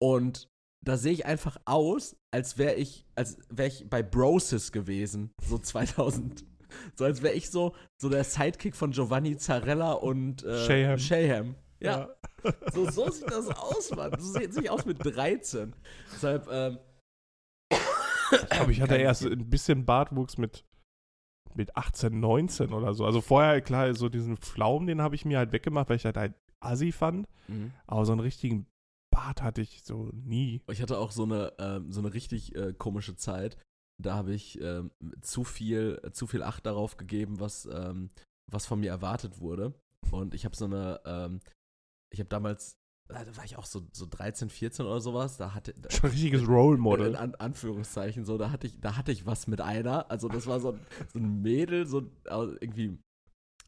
und da sehe ich einfach aus, als wäre ich, als wäre ich bei Brosis gewesen, so 2000. So als wäre ich so, so der Sidekick von Giovanni Zarella und äh, Shayham. Shayham. Ja, so, so sieht das aus, Mann. So sieht sich aus mit 13. Deshalb, ähm. Ich glaube, ich hatte Kein- erst ein bisschen Bartwuchs mit, mit 18, 19 oder so. Also vorher, klar, so diesen Pflaumen, den habe ich mir halt weggemacht, weil ich halt halt assi fand. Mhm. Aber so einen richtigen Bart hatte ich so nie. Ich hatte auch so eine, ähm, so eine richtig äh, komische Zeit. Da habe ich ähm, zu viel, zu viel Acht darauf gegeben, was, ähm, was von mir erwartet wurde. Und ich habe so eine, ähm, ich habe damals, äh, da war ich auch so, so 13, 14 oder sowas, da hatte, da, Schon ein richtiges Role in Model. An Anführungszeichen so, da hatte ich, da hatte ich was mit einer. Also das war so ein, so ein Mädel, so aus- irgendwie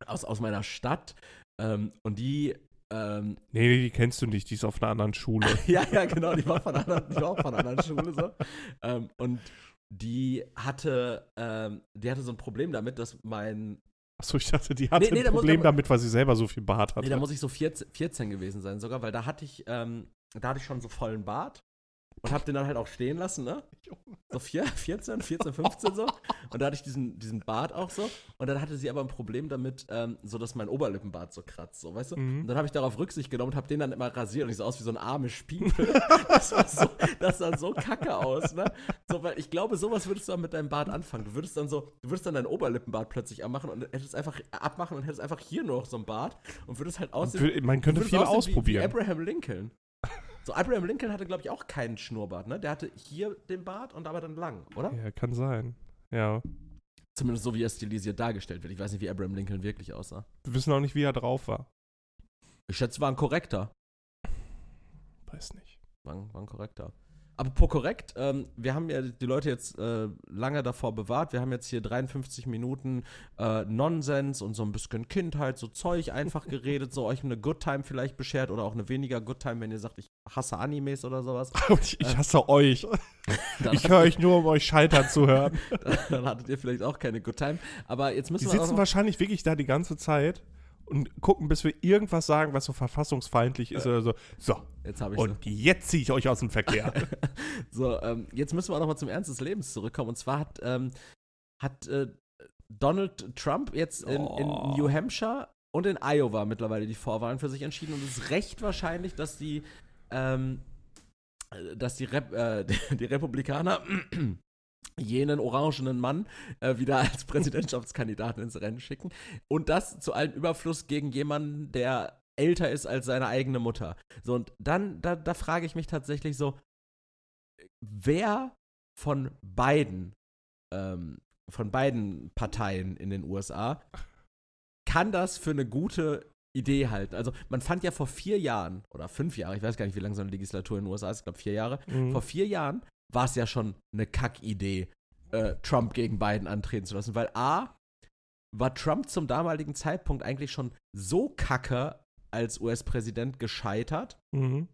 aus, aus meiner Stadt. Ähm, und die, ähm, Nee, nee, die kennst du nicht, die ist auf einer anderen Schule. ja, ja, genau, die war von einer anderen, die war auch von einer anderen Schule so. Ähm, und die hatte, ähm, die hatte so ein Problem damit, dass mein, Achso, ich dachte, die hatte Nee, nee, da ein Problem aber- damit, weil sie selber so viel Bart hatte. nee, da muss ich so 14, 14 gewesen sein sogar, weil da hatte ich, ähm, da hatte ich schon so vollen Bart und hab den dann halt auch stehen lassen, ne? So vier, 14, 14, 15 so. Und da hatte ich diesen, diesen Bart auch so. Und dann hatte sie aber ein Problem damit, ähm, so dass mein Oberlippenbart so kratzt, so, weißt du? Mhm. Und dann habe ich darauf Rücksicht genommen und habe den dann immer rasiert und ich sah aus wie so ein armes Spiegel. das, war so, das sah so kacke aus, ne? So, weil ich glaube, sowas würdest du dann mit deinem Bart anfangen. Du würdest dann so, du würdest dann deinen Oberlippenbart plötzlich abmachen und hättest einfach abmachen und hättest einfach hier nur noch so ein Bart und würdest halt aussehen. Man könnte viel aussehen ausprobieren. Wie, wie Abraham Lincoln. So, Abraham Lincoln hatte, glaube ich, auch keinen Schnurrbart, ne? Der hatte hier den Bart und aber dann lang, oder? ja, kann sein. Ja. Zumindest so, wie er stilisiert dargestellt wird. Ich weiß nicht, wie Abraham Lincoln wirklich aussah. Wir wissen auch nicht, wie er drauf war. Ich schätze, war ein korrekter. Weiß nicht. War ein, war ein korrekter. Apropos korrekt, ähm, wir haben ja die Leute jetzt äh, lange davor bewahrt. Wir haben jetzt hier 53 Minuten äh, Nonsens und so ein bisschen Kindheit, so Zeug einfach geredet, so euch eine Good Time vielleicht beschert oder auch eine weniger Good Time, wenn ihr sagt, ich hasse Animes oder sowas. Ich, ich hasse euch. Ich höre euch nur, um euch scheitern zu hören. dann hattet ihr vielleicht auch keine Good Time. Aber jetzt müssen Die wir sitzen wahrscheinlich wirklich da die ganze Zeit und gucken, bis wir irgendwas sagen, was so verfassungsfeindlich ist oder so. So, Jetzt habe ich und jetzt ziehe ich euch aus dem Verkehr. So, ähm, jetzt müssen wir auch noch mal zum Ernst des Lebens zurückkommen. Und zwar hat, ähm, hat äh, Donald Trump jetzt in, in Oh. New Hampshire und in Iowa mittlerweile die Vorwahlen für sich entschieden. Und es ist recht wahrscheinlich, dass die, ähm, äh, dass die, Rep äh, die Republikaner jenen orangenen Mann äh, wieder als Präsidentschaftskandidaten ins Rennen schicken. Und das zu allem Überfluss gegen jemanden, der älter ist als seine eigene Mutter. So, und dann, da, da frage ich mich tatsächlich so, wer von beiden, ähm, von beiden Parteien in den USA kann das für eine gute Idee halten? Also, man fand ja vor vier Jahren oder fünf Jahren, ich weiß gar nicht, wie lange so eine Legislatur in den USA ist, ich glaube vier Jahre, Mhm. vor vier Jahren war es ja schon eine Kackidee, äh, Trump gegen Biden antreten zu lassen, weil A, war Trump zum damaligen Zeitpunkt eigentlich schon so kacke als US-Präsident gescheitert, Mhm.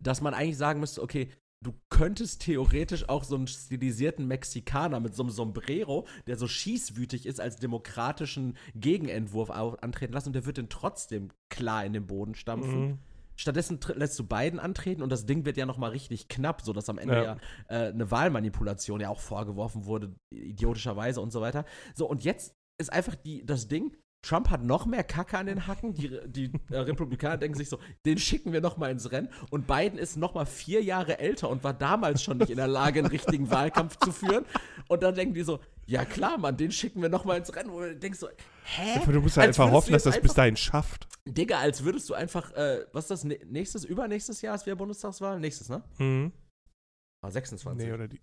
dass man eigentlich sagen müsste, okay, du könntest theoretisch auch so einen stilisierten Mexikaner mit so einem Sombrero, der so schießwütig ist, als demokratischen Gegenentwurf antreten lassen und der wird den trotzdem klar in den Boden stampfen. Mhm. Stattdessen lässt du Biden antreten und das Ding wird ja noch mal richtig knapp, sodass am Ende ja, Ja. äh, eine Wahlmanipulation ja auch vorgeworfen wurde, idiotischerweise und so weiter. So, und jetzt ist einfach die, das Ding, Trump hat noch mehr Kacke an den Hacken. Die, die äh, Republikaner denken sich so, den schicken wir noch mal ins Rennen. Und Biden ist noch mal vier Jahre älter und war damals schon nicht in der Lage, einen richtigen Wahlkampf zu führen. Und dann denken die so, ja klar, Mann, den schicken wir noch mal ins Rennen. Und du denkst so, hä? Aber du musst ja Als einfach hoffen, dass das bis einfach- dahin schafft. Digga, als würdest du einfach, äh, was ist das, nä- nächstes, übernächstes Jahr ist wieder Bundestagswahl? Nächstes, ne? Mhm. Ah, 26. Nee, oder die.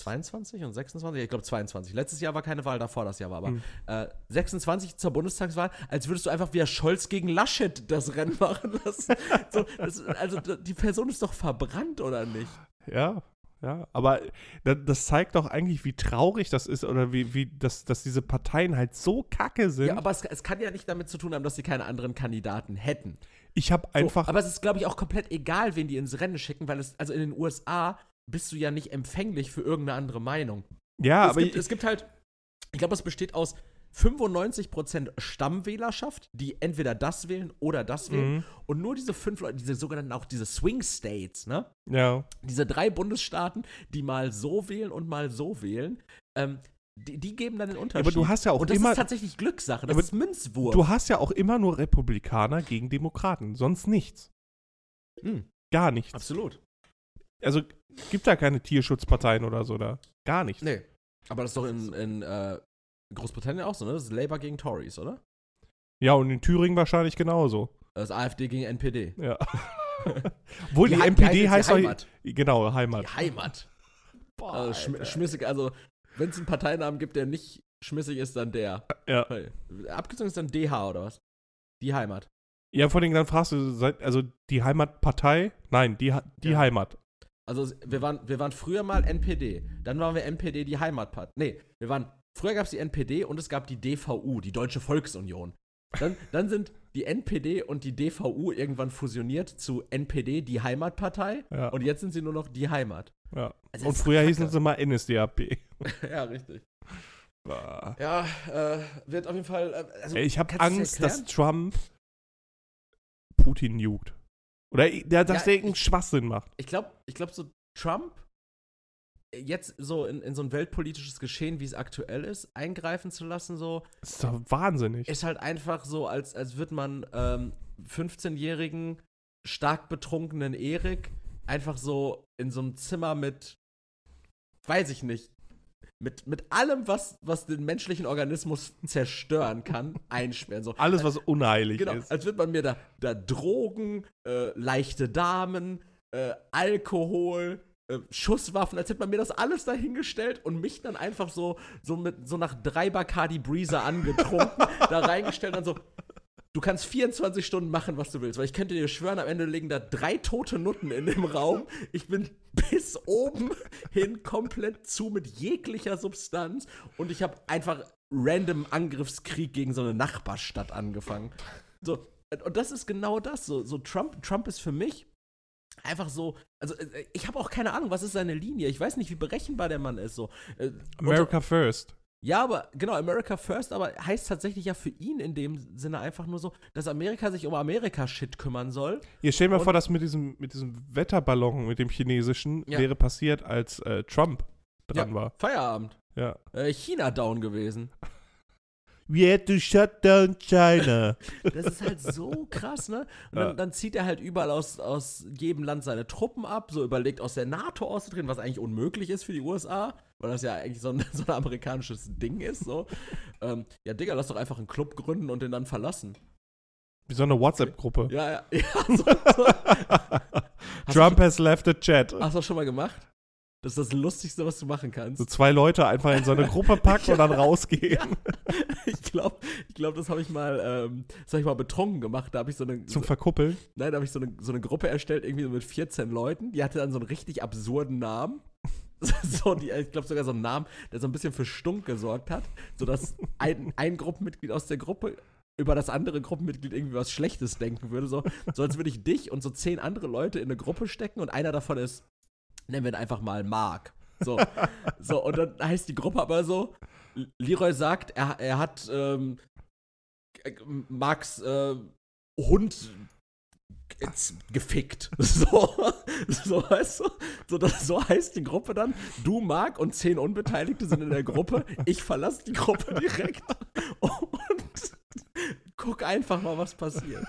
Ich weiß. 22 und 26? Ich glaube 22. Letztes Jahr war keine Wahl, davor das Jahr war aber. Hm. Äh, 26 zur Bundestagswahl, als würdest du einfach wieder Scholz gegen Laschet das Rennen machen lassen. so, das, also die Person ist doch verbrannt, oder nicht? Ja, ja. Aber da- das zeigt doch eigentlich, wie traurig das ist oder wie, wie dass, dass diese Parteien halt so kacke sind. Ja, aber es, es kann ja nicht damit zu tun haben, dass sie keine anderen Kandidaten hätten. ich habe So, einfach. aber es ist, glaube ich, auch komplett egal, wen die ins Rennen schicken, weil es, also in den USA bist du ja nicht empfänglich für irgendeine andere Meinung. ja, es, aber gibt, ich, es gibt halt, ich glaube, es besteht aus 95% Stammwählerschaft, die entweder das wählen oder das wählen. Mhm. Und nur diese fünf Leute, diese sogenannten auch diese Swing States, ne? ja. Diese drei Bundesstaaten, die mal so wählen und mal so wählen, ähm, die, die geben dann den Unterschied. aber du hast ja auch und das immer- ist tatsächlich Glückssache, das ist Münzwurf. Du hast ja auch immer nur Republikaner gegen Demokraten, sonst nichts. Hm, Gar nichts. absolut. Also gibt da keine Tierschutzparteien oder so da. Gar nichts. Nee. Aber das ist doch in, in äh, Großbritannien auch so, ne? Das ist Labour gegen Tories, oder? Ja, und in Thüringen wahrscheinlich genauso. Das ist AfD gegen NPD. Ja. Obwohl die, Hei- NPD heißt die. Heimat. Genau, Heimat. Die Heimat. Boah, Also schm schmissig, also wenn es einen Parteinamen gibt, der nicht schmissig ist, dann der. ja. Hey. Abgezogen ist dann DH oder was? Die Heimat. ja, vor allem dann fragst du, also die Heimatpartei? Nein, die, die Ja. Heimat. Also wir waren, wir waren früher mal NPD. Dann waren wir NPD die Heimatpartei. Nee, wir waren. Früher gab es die NPD und es gab die DVU, die Deutsche Volksunion. Dann, dann sind die NPD und die DVU irgendwann fusioniert zu NPD, die Heimatpartei. Ja. Und jetzt sind sie nur noch die Heimat. ja. Also Und früher Kacke. hießen sie mal NSDAP. ja, richtig. Boah. Ja, äh, wird auf jeden Fall. äh, Also, Ey, ich habe Angst, dass Trump Putin juckt. Oder der, dass Ja, der irgendeinen Schwachsinn macht. ich glaube, ich glaub, so Trump jetzt so in, in so ein weltpolitisches Geschehen, wie es aktuell ist, eingreifen zu lassen, so, Das ist doch wahnsinnig. ist halt einfach so, als, als würde man ähm, 15-jährigen, stark betrunkenen Erik einfach so in so einem Zimmer mit, weiß ich nicht, mit, mit allem, was, was den menschlichen Organismus zerstören kann, einsperren. So. Alles, was unheilig Genau, ist. als würde man mir da, da Drogen, äh, leichte Damen, äh, Alkohol, äh, Schusswaffen, als hätte man mir das alles dahingestellt und mich dann einfach so, so mit so nach drei Bacardi Breezer angetrunken, da reingestellt und so. Du kannst 24 Stunden machen, was du willst, weil ich könnte dir schwören, am Ende liegen da drei tote Nutten in dem Raum. Ich bin bis oben hin komplett zu mit jeglicher Substanz und ich habe einfach random Angriffskrieg gegen so eine Nachbarstadt angefangen. So, und das ist genau das. So, so Trump, Trump ist für mich einfach so. Also, äh, ich habe auch keine Ahnung, was ist seine Linie. Ich weiß nicht, wie berechenbar der Mann ist. So. Äh, America first. Ja, aber genau, America First, aber heißt tatsächlich ja für ihn in dem Sinne einfach nur so, dass Amerika sich um Amerika-Shit kümmern soll. Ihr stellt mir vor, dass mit diesem, mit diesem Wetterballon, mit dem chinesischen, Ja. wäre passiert, als äh, Trump dran ja, war. Feierabend. Ja. Äh, China down gewesen. We had to shut down China. Das ist halt so krass, ne? Und Ja. dann, dann zieht er halt überall aus, aus jedem Land seine Truppen ab, so überlegt, aus der NATO auszutreten, was eigentlich unmöglich ist für die USA. Weil das ja eigentlich so ein, so ein amerikanisches Ding ist. So. ähm, ja, Digga, lass doch einfach einen Club gründen und den dann verlassen. Wie so eine WhatsApp-Gruppe. Ja, ja. ja so, so. Trump has left the chat. Hast du das schon mal gemacht? Das ist das Lustigste, was du machen kannst. So zwei Leute einfach in so eine Gruppe packen und dann rausgehen. ich glaube, ich glaub, das habe ich mal, ähm, das habe ich mal betrunken gemacht. Da habe ich so eine. Zum so, Verkuppeln? Nein, da habe ich so eine, so eine Gruppe erstellt, irgendwie so mit 14 Leuten. Die hatte dann so einen richtig absurden Namen. so, die, ich glaube sogar so einen Namen, der so ein bisschen für Stunk gesorgt hat, sodass ein, ein Gruppenmitglied aus der Gruppe über das andere Gruppenmitglied irgendwie was Schlechtes denken würde. So, so als würde ich dich und so zehn andere Leute in eine Gruppe stecken und einer davon ist, nennen wir ihn einfach mal Mark. So, so und dann heißt die Gruppe aber so, Leroy sagt, er, er hat ähm, Marks äh, Hund gefickt. So, so weißt du? So, das, so heißt die Gruppe dann. Du, Mark und zehn Unbeteiligte sind in der Gruppe. Ich verlasse die Gruppe direkt und guck einfach mal, was passiert.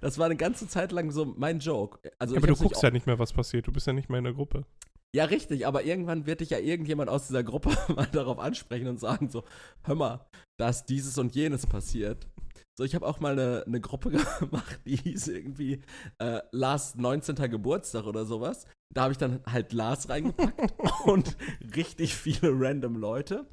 Das war eine ganze Zeit lang so mein Joke. Also ja, aber du guckst ja nicht mehr, was passiert. Du bist ja nicht mehr in der Gruppe. Ja, richtig, aber irgendwann wird dich ja irgendjemand aus dieser Gruppe mal darauf ansprechen und sagen so, hör mal, da ist dieses und jenes passiert. So, ich habe auch mal eine, eine Gruppe gemacht, die hieß irgendwie äh, Lars 19. Geburtstag oder sowas. Da habe ich dann halt Lars reingepackt und richtig viele random Leute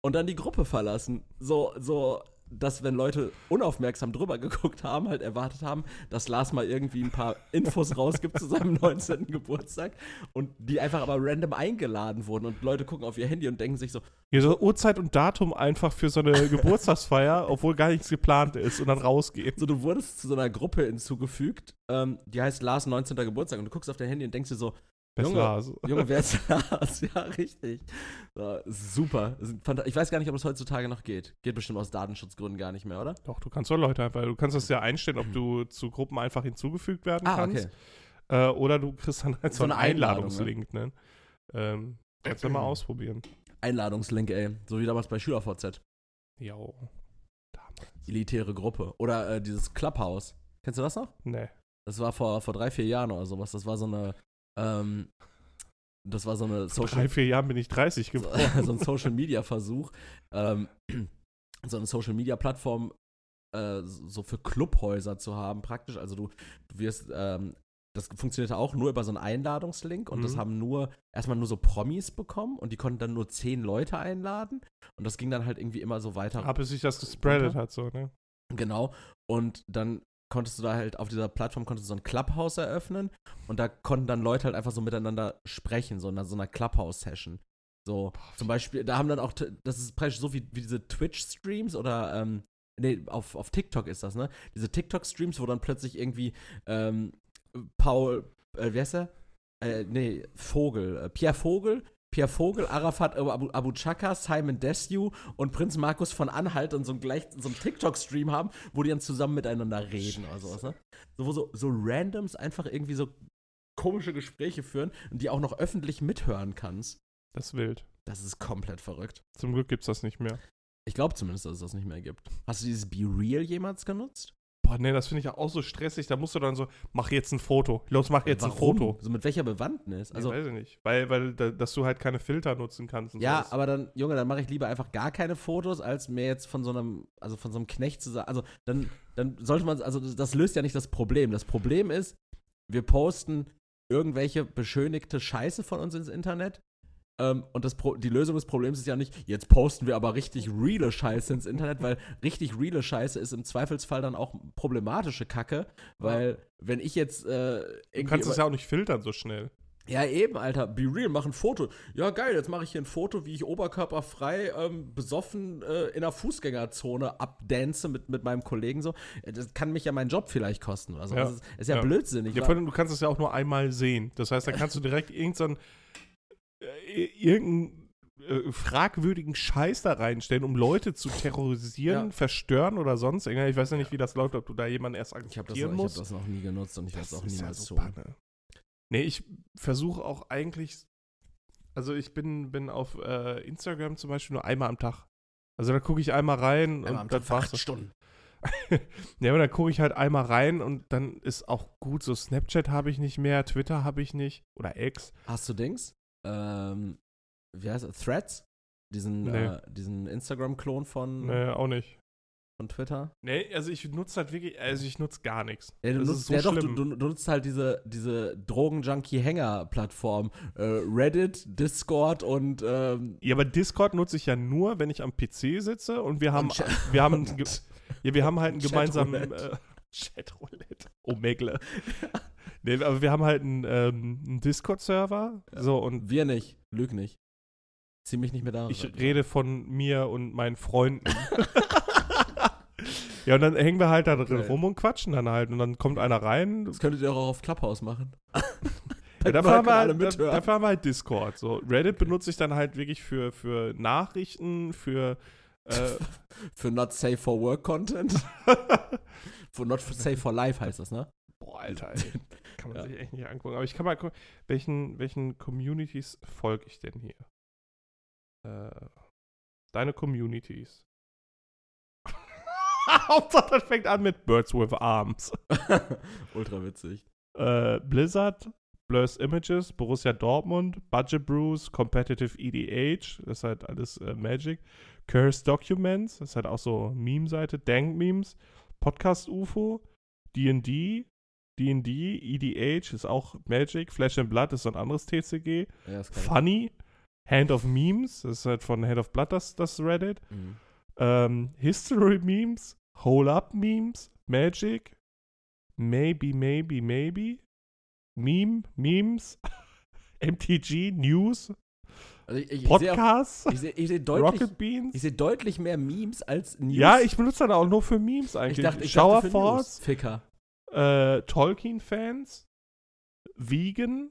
und dann die Gruppe verlassen. So, so dass wenn Leute unaufmerksam drüber geguckt haben, halt erwartet haben, dass Lars mal irgendwie ein paar Infos rausgibt zu seinem 19. Geburtstag und die einfach aber random eingeladen wurden und Leute gucken auf ihr Handy und denken sich so. Ja, so Uhrzeit und Datum einfach für so eine Geburtstagsfeier, obwohl gar nichts geplant ist und dann rausgehen. So, du wurdest zu so einer Gruppe hinzugefügt, ähm, die heißt Lars 19. Geburtstag und du guckst auf dein Handy und denkst dir so, Junge, Lars? Junge, wer ist Lars? Ja, richtig. So, super. Ich weiß gar nicht, ob das heutzutage noch geht. Geht bestimmt aus Datenschutzgründen gar nicht mehr, oder? Doch, du kannst doch Leute einfach, du kannst das ja einstellen, ob du zu Gruppen einfach hinzugefügt werden ah, kannst. okay. Äh, oder du kriegst dann halt so, So einen eine Einladung, Einladungslink, ne? Ähm, kannst du mal ausprobieren. Einladungslink, ey. So wie damals bei SchülerVZ. Jo. Damals. Elitäre Gruppe. Oder äh, dieses Clubhouse. Kennst du das noch? Nee. Das war vor, vor drei, vier Jahren oder sowas. Das war so eine, ähm, das war so eine Social drei, vier Jahren bin ich 30 so, geworden. so ein Social Media Versuch, ähm, so eine Social Media Plattform äh, so für Clubhäuser zu haben, praktisch. Also du, du wirst, ähm, das funktionierte auch nur über so einen Einladungslink und das Mhm. haben nur erstmal nur so Promis bekommen und die konnten dann nur zehn Leute einladen und das ging dann halt irgendwie immer so weiter. Aber bis sich das gespreadet hat, so, ne? Genau. Und dann konntest du da halt auf dieser Plattform konntest du so ein Clubhouse eröffnen und da konnten dann Leute halt einfach so miteinander sprechen, so in so einer Clubhouse-Session. So, zum Beispiel, da haben dann auch, das ist praktisch so wie, wie diese Twitch-Streams oder, ähm, nee, auf, auf TikTok ist das, ne? Diese TikTok-Streams, wo dann plötzlich irgendwie, ähm, Paul, äh, wie heißt er? Äh, nee, Vogel, äh, Pierre Vogel, Pierre Vogel, Arafat Abu, Abu Chaka, Simon Desue und Prinz Markus von Anhalt und so, ein gleich, so einen TikTok-Stream haben, wo die dann zusammen miteinander reden oder sowas, ne? So, wo so, so Randoms einfach irgendwie so komische Gespräche führen und die auch noch öffentlich mithören kannst. Das ist wild. Das ist komplett verrückt. Zum Glück gibt's das nicht mehr. Ich glaube zumindest, dass es das nicht mehr gibt. Hast du dieses Be Real jemals genutzt? Boah, nee, das finde ich ja auch so stressig. Da musst du dann so, mach jetzt ein Foto. Los, mach jetzt ein Foto. So mit welcher Bewandtnis? Also, Also, weiß ich nicht. Weil, weil da, dass du halt keine Filter nutzen kannst. Ja, sowas. aber dann, Junge, dann mache ich lieber einfach gar keine Fotos, als mir jetzt von so einem, also von so einem Knecht zu sagen. Also, dann, dann sollte man, also das löst ja nicht das Problem. Das Problem ist, wir posten irgendwelche beschönigte Scheiße von uns ins Internet. Ähm, und das Pro die Lösung des Problems ist ja nicht, jetzt posten wir aber richtig reale Scheiße ins Internet, weil richtig reale Scheiße ist im Zweifelsfall dann auch problematische Kacke, weil wenn ich jetzt äh, Du kannst es ja auch nicht filtern so schnell. ja, eben, Alter. Be real, mach ein Foto. Ja, geil, jetzt mache ich hier ein Foto, wie ich oberkörperfrei ähm, besoffen äh, in der Fußgängerzone abdance mit, mit meinem Kollegen so. Äh, Das kann mich ja meinen Job vielleicht kosten. Also, Ja. das ist, ist ja, Ja. blödsinnig. Ja, wa? vor allem, du kannst es ja auch nur einmal sehen. Das heißt, da kannst du direkt irgendeinen äh, irgendeinen äh, fragwürdigen Scheiß da reinstellen, um Leute zu terrorisieren, Ja. verstören oder sonst. irgendwas. Ich weiß ja nicht, wie das läuft, ob du da jemanden erst ich habe das, akzeptieren ich hab musst. das noch nie genutzt und ich werde es auch niemals ja so. Panne. Nee, ich versuche auch eigentlich, also ich bin, bin auf äh, Instagram zum Beispiel nur einmal am Tag. Also da gucke ich einmal rein Einmal am und für war's. Stunden. ja, und dann gucke ich halt einmal rein und dann ist auch gut, so Snapchat habe ich nicht mehr, Twitter habe ich nicht oder X. Hast du Dings? Ähm, wie heißt es, Threads? Diesen, Nee. äh, diesen Instagram-Klon von, Nee, auch nicht. von Twitter? Nee, also ich nutze halt wirklich, also ich nutze gar nichts. Ja, du das nutzt, ist so ja doch, du, du, nutzt halt diese, diese Drogen-Junkie-Hänger-Plattform. Äh, Reddit, Discord und ähm, Ja, aber Discord nutze ich ja nur, wenn ich am PC sitze und wir haben, und wir haben, ja, wir haben halt einen gemeinsamen Chatroulette. äh, Chatroulette. Omegle. nee, aber wir haben halt einen, ähm, einen Discord-Server. So, und wir nicht. Lüg nicht. Zieh mich nicht mehr da. ich rede von mir und meinen Freunden. ja, und dann hängen wir halt da drin Okay. rum und quatschen dann halt. Und dann kommt einer rein. Das könntet ihr auch auf Clubhouse machen. Ja, Da dafür, haben wir halt, dafür haben wir halt Discord. So, Reddit benutze ich dann halt wirklich für, für Nachrichten, für äh, Für Not Safe for Work Content. für Not Safe for Life heißt das, ne? Boah, Alter, ey. Kann man Ja. sich echt nicht angucken. Aber ich kann mal gucken, welchen, welchen Communities folge ich denn hier? Äh, deine Communities. Hauptsache, das fängt an mit Birds with Arms. Ultra witzig. Äh, Blizzard, Blurs Images, Borussia Dortmund, Budget Brews, Competitive EDH, das ist halt alles äh, Magic. Curse Documents, das ist halt auch so Meme-Seite, Dank Memes, Podcast UFO, D&D, D&D, EDH ist auch Magic, Flash and Blood ist so ein anderes TCG, Ja. Funny, Hand of Memes, das ist halt von Hand of Blood das, das Reddit, Mhm. ähm, History Memes, Hole Up Memes, Magic, Maybe, Maybe, Maybe, Meme, Memes, MTG, News, Also ich, ich, sehe Podcasts, ich seh, ich seh deutlich, Rocket Beans. ich seh deutlich mehr Memes als News. Ja, ich benutze dann auch nur für Memes eigentlich. ich dachte, ich Shower dachte. Force, Ficker. Äh, Tolkien-Fans, Vegan,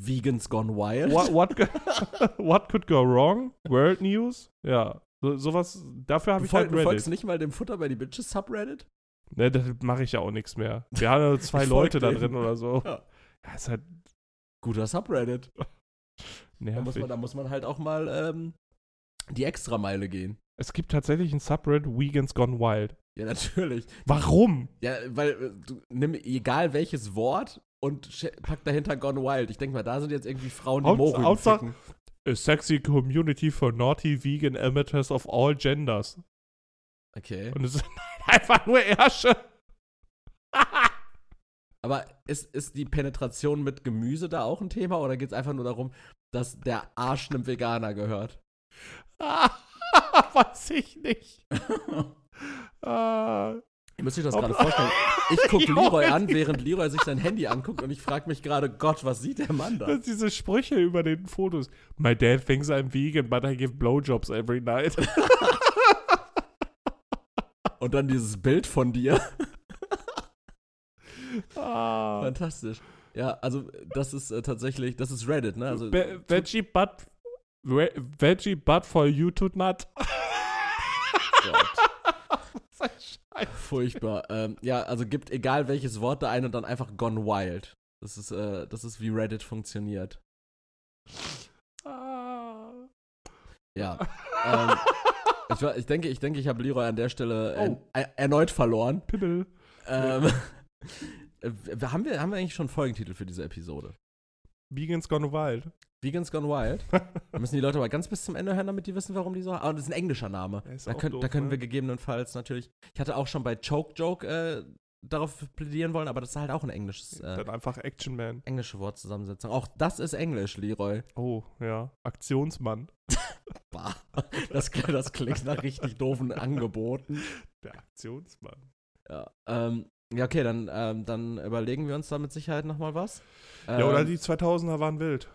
Vegans Gone Wild. what, what, what could go wrong, World News, ja. So, sowas, dafür habe ich halt du folgst Reddit. nicht mal dem Futter bei die Bitches Subreddit? Ne, da mache ich ja auch nichts mehr. Wir haben ja zwei Leute da drin oder so. Ja. Ja, ist halt Guter Subreddit. Da muss, man, da muss man halt auch mal ähm, die Extrameile gehen. Es gibt tatsächlich ein Subreddit Vegans Gone Wild. Ja, natürlich. Warum? Ja, weil äh, du nimm egal welches Wort und pack dahinter Gone Wild. Ich denke mal, da sind jetzt irgendwie Frauen, die Mohren Hauptsache-. A sexy community for naughty vegan amateurs of all genders. Okay. Und es sind einfach nur Ärsche. Aber ist, ist die Penetration mit Gemüse da auch ein Thema oder geht es einfach nur darum, dass der Arsch einem Veganer gehört? Weiß ich nicht. Ihr müsst euch das gerade vorstellen. Ich gucke Leroy an, während Leroy sich sein Handy anguckt und ich frage mich gerade, Gott, was sieht der Mann da? Das diese Sprüche über den Fotos. My dad thinks I'm vegan, but I give blowjobs every night. Und dann dieses Bild von dir. ah. Fantastisch. Ja, also das ist äh, tatsächlich, das ist Reddit, ne? Also, Ve- Veggie butt, Ve- Veggie butt for you to nut. Gott, furchtbar. Ähm, ja, also gibt egal welches Wort da ein und dann einfach Gone Wild. Das ist, äh, das ist wie Reddit funktioniert. Ah. Ja. ähm, ich, ich denke, ich denke, ich habe Leroy an der Stelle Oh. er, er, erneut verloren. Pimmel. Ähm, äh, haben, wir, haben wir eigentlich schon einen Folgentitel für diese Episode? Vegans gone wild. Vegans Gone Wild. Da müssen die Leute aber ganz bis zum Ende hören, damit die wissen, warum die so. Aber das ist ein englischer Name. Ist Da, könnt, doof, da können ne? wir gegebenenfalls natürlich. Ich hatte auch schon bei Choke Joke äh, darauf plädieren wollen, aber das ist halt auch ein englisches, äh, Dann einfach Action Man. englische Wortzusammensetzung. Auch das ist Englisch, Leroy. Oh, ja. Aktionsmann. Bah. Das, das klingt nach richtig doofen Angeboten. Der Aktionsmann. Ja, ähm, ja okay, dann, ähm, dann überlegen wir uns da mit Sicherheit nochmal was. Ja, oder Ähm, die 2000er waren wild.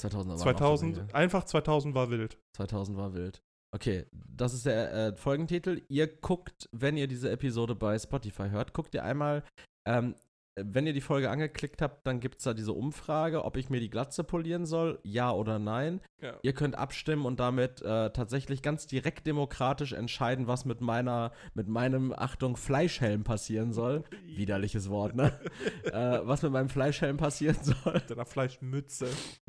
2000 war 2000, einfach 2000 war wild. 2000 war wild. Okay, das ist der äh, Folgentitel. Ihr guckt, wenn ihr diese Episode bei Spotify hört, guckt ihr einmal, ähm, wenn ihr die Folge angeklickt habt, dann gibt es da diese Umfrage, ob ich mir die Glatze polieren soll, ja oder nein. Ja. Ihr könnt abstimmen und damit äh, tatsächlich ganz direkt demokratisch entscheiden, was mit meiner, mit meinem, Achtung, Fleischhelm passieren soll. Widerliches Wort, ne? äh, was mit meinem Fleischhelm passieren soll. Deiner Fleischmütze.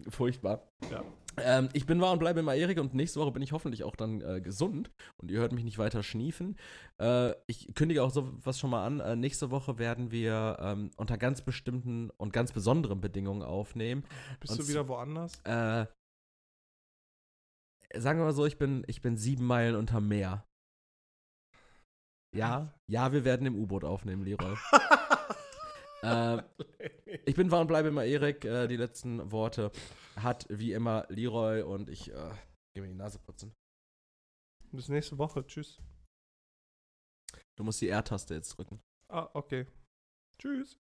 Furchtbar. Ja. Ähm, ich bin wahr und bleibe immer Erik und nächste Woche bin ich hoffentlich auch dann äh, gesund und ihr hört mich nicht weiter schniefen. Äh, ich kündige auch sowas schon mal an. Äh, nächste Woche werden wir ähm, unter ganz bestimmten und ganz besonderen Bedingungen aufnehmen. Bist Und du wieder woanders? Äh, sagen wir mal so, ich bin, ich bin sieben Meilen unterm Meer. Ja, ja, wir werden im U-Boot aufnehmen, Leroy. äh, ich bin war und bleibe immer Erik. Äh, die letzten Worte hat wie immer Leroy und ich äh, gehe mir die Nase putzen. Bis nächste Woche. Tschüss. Du musst die R-Taste jetzt drücken. Ah, okay. Tschüss.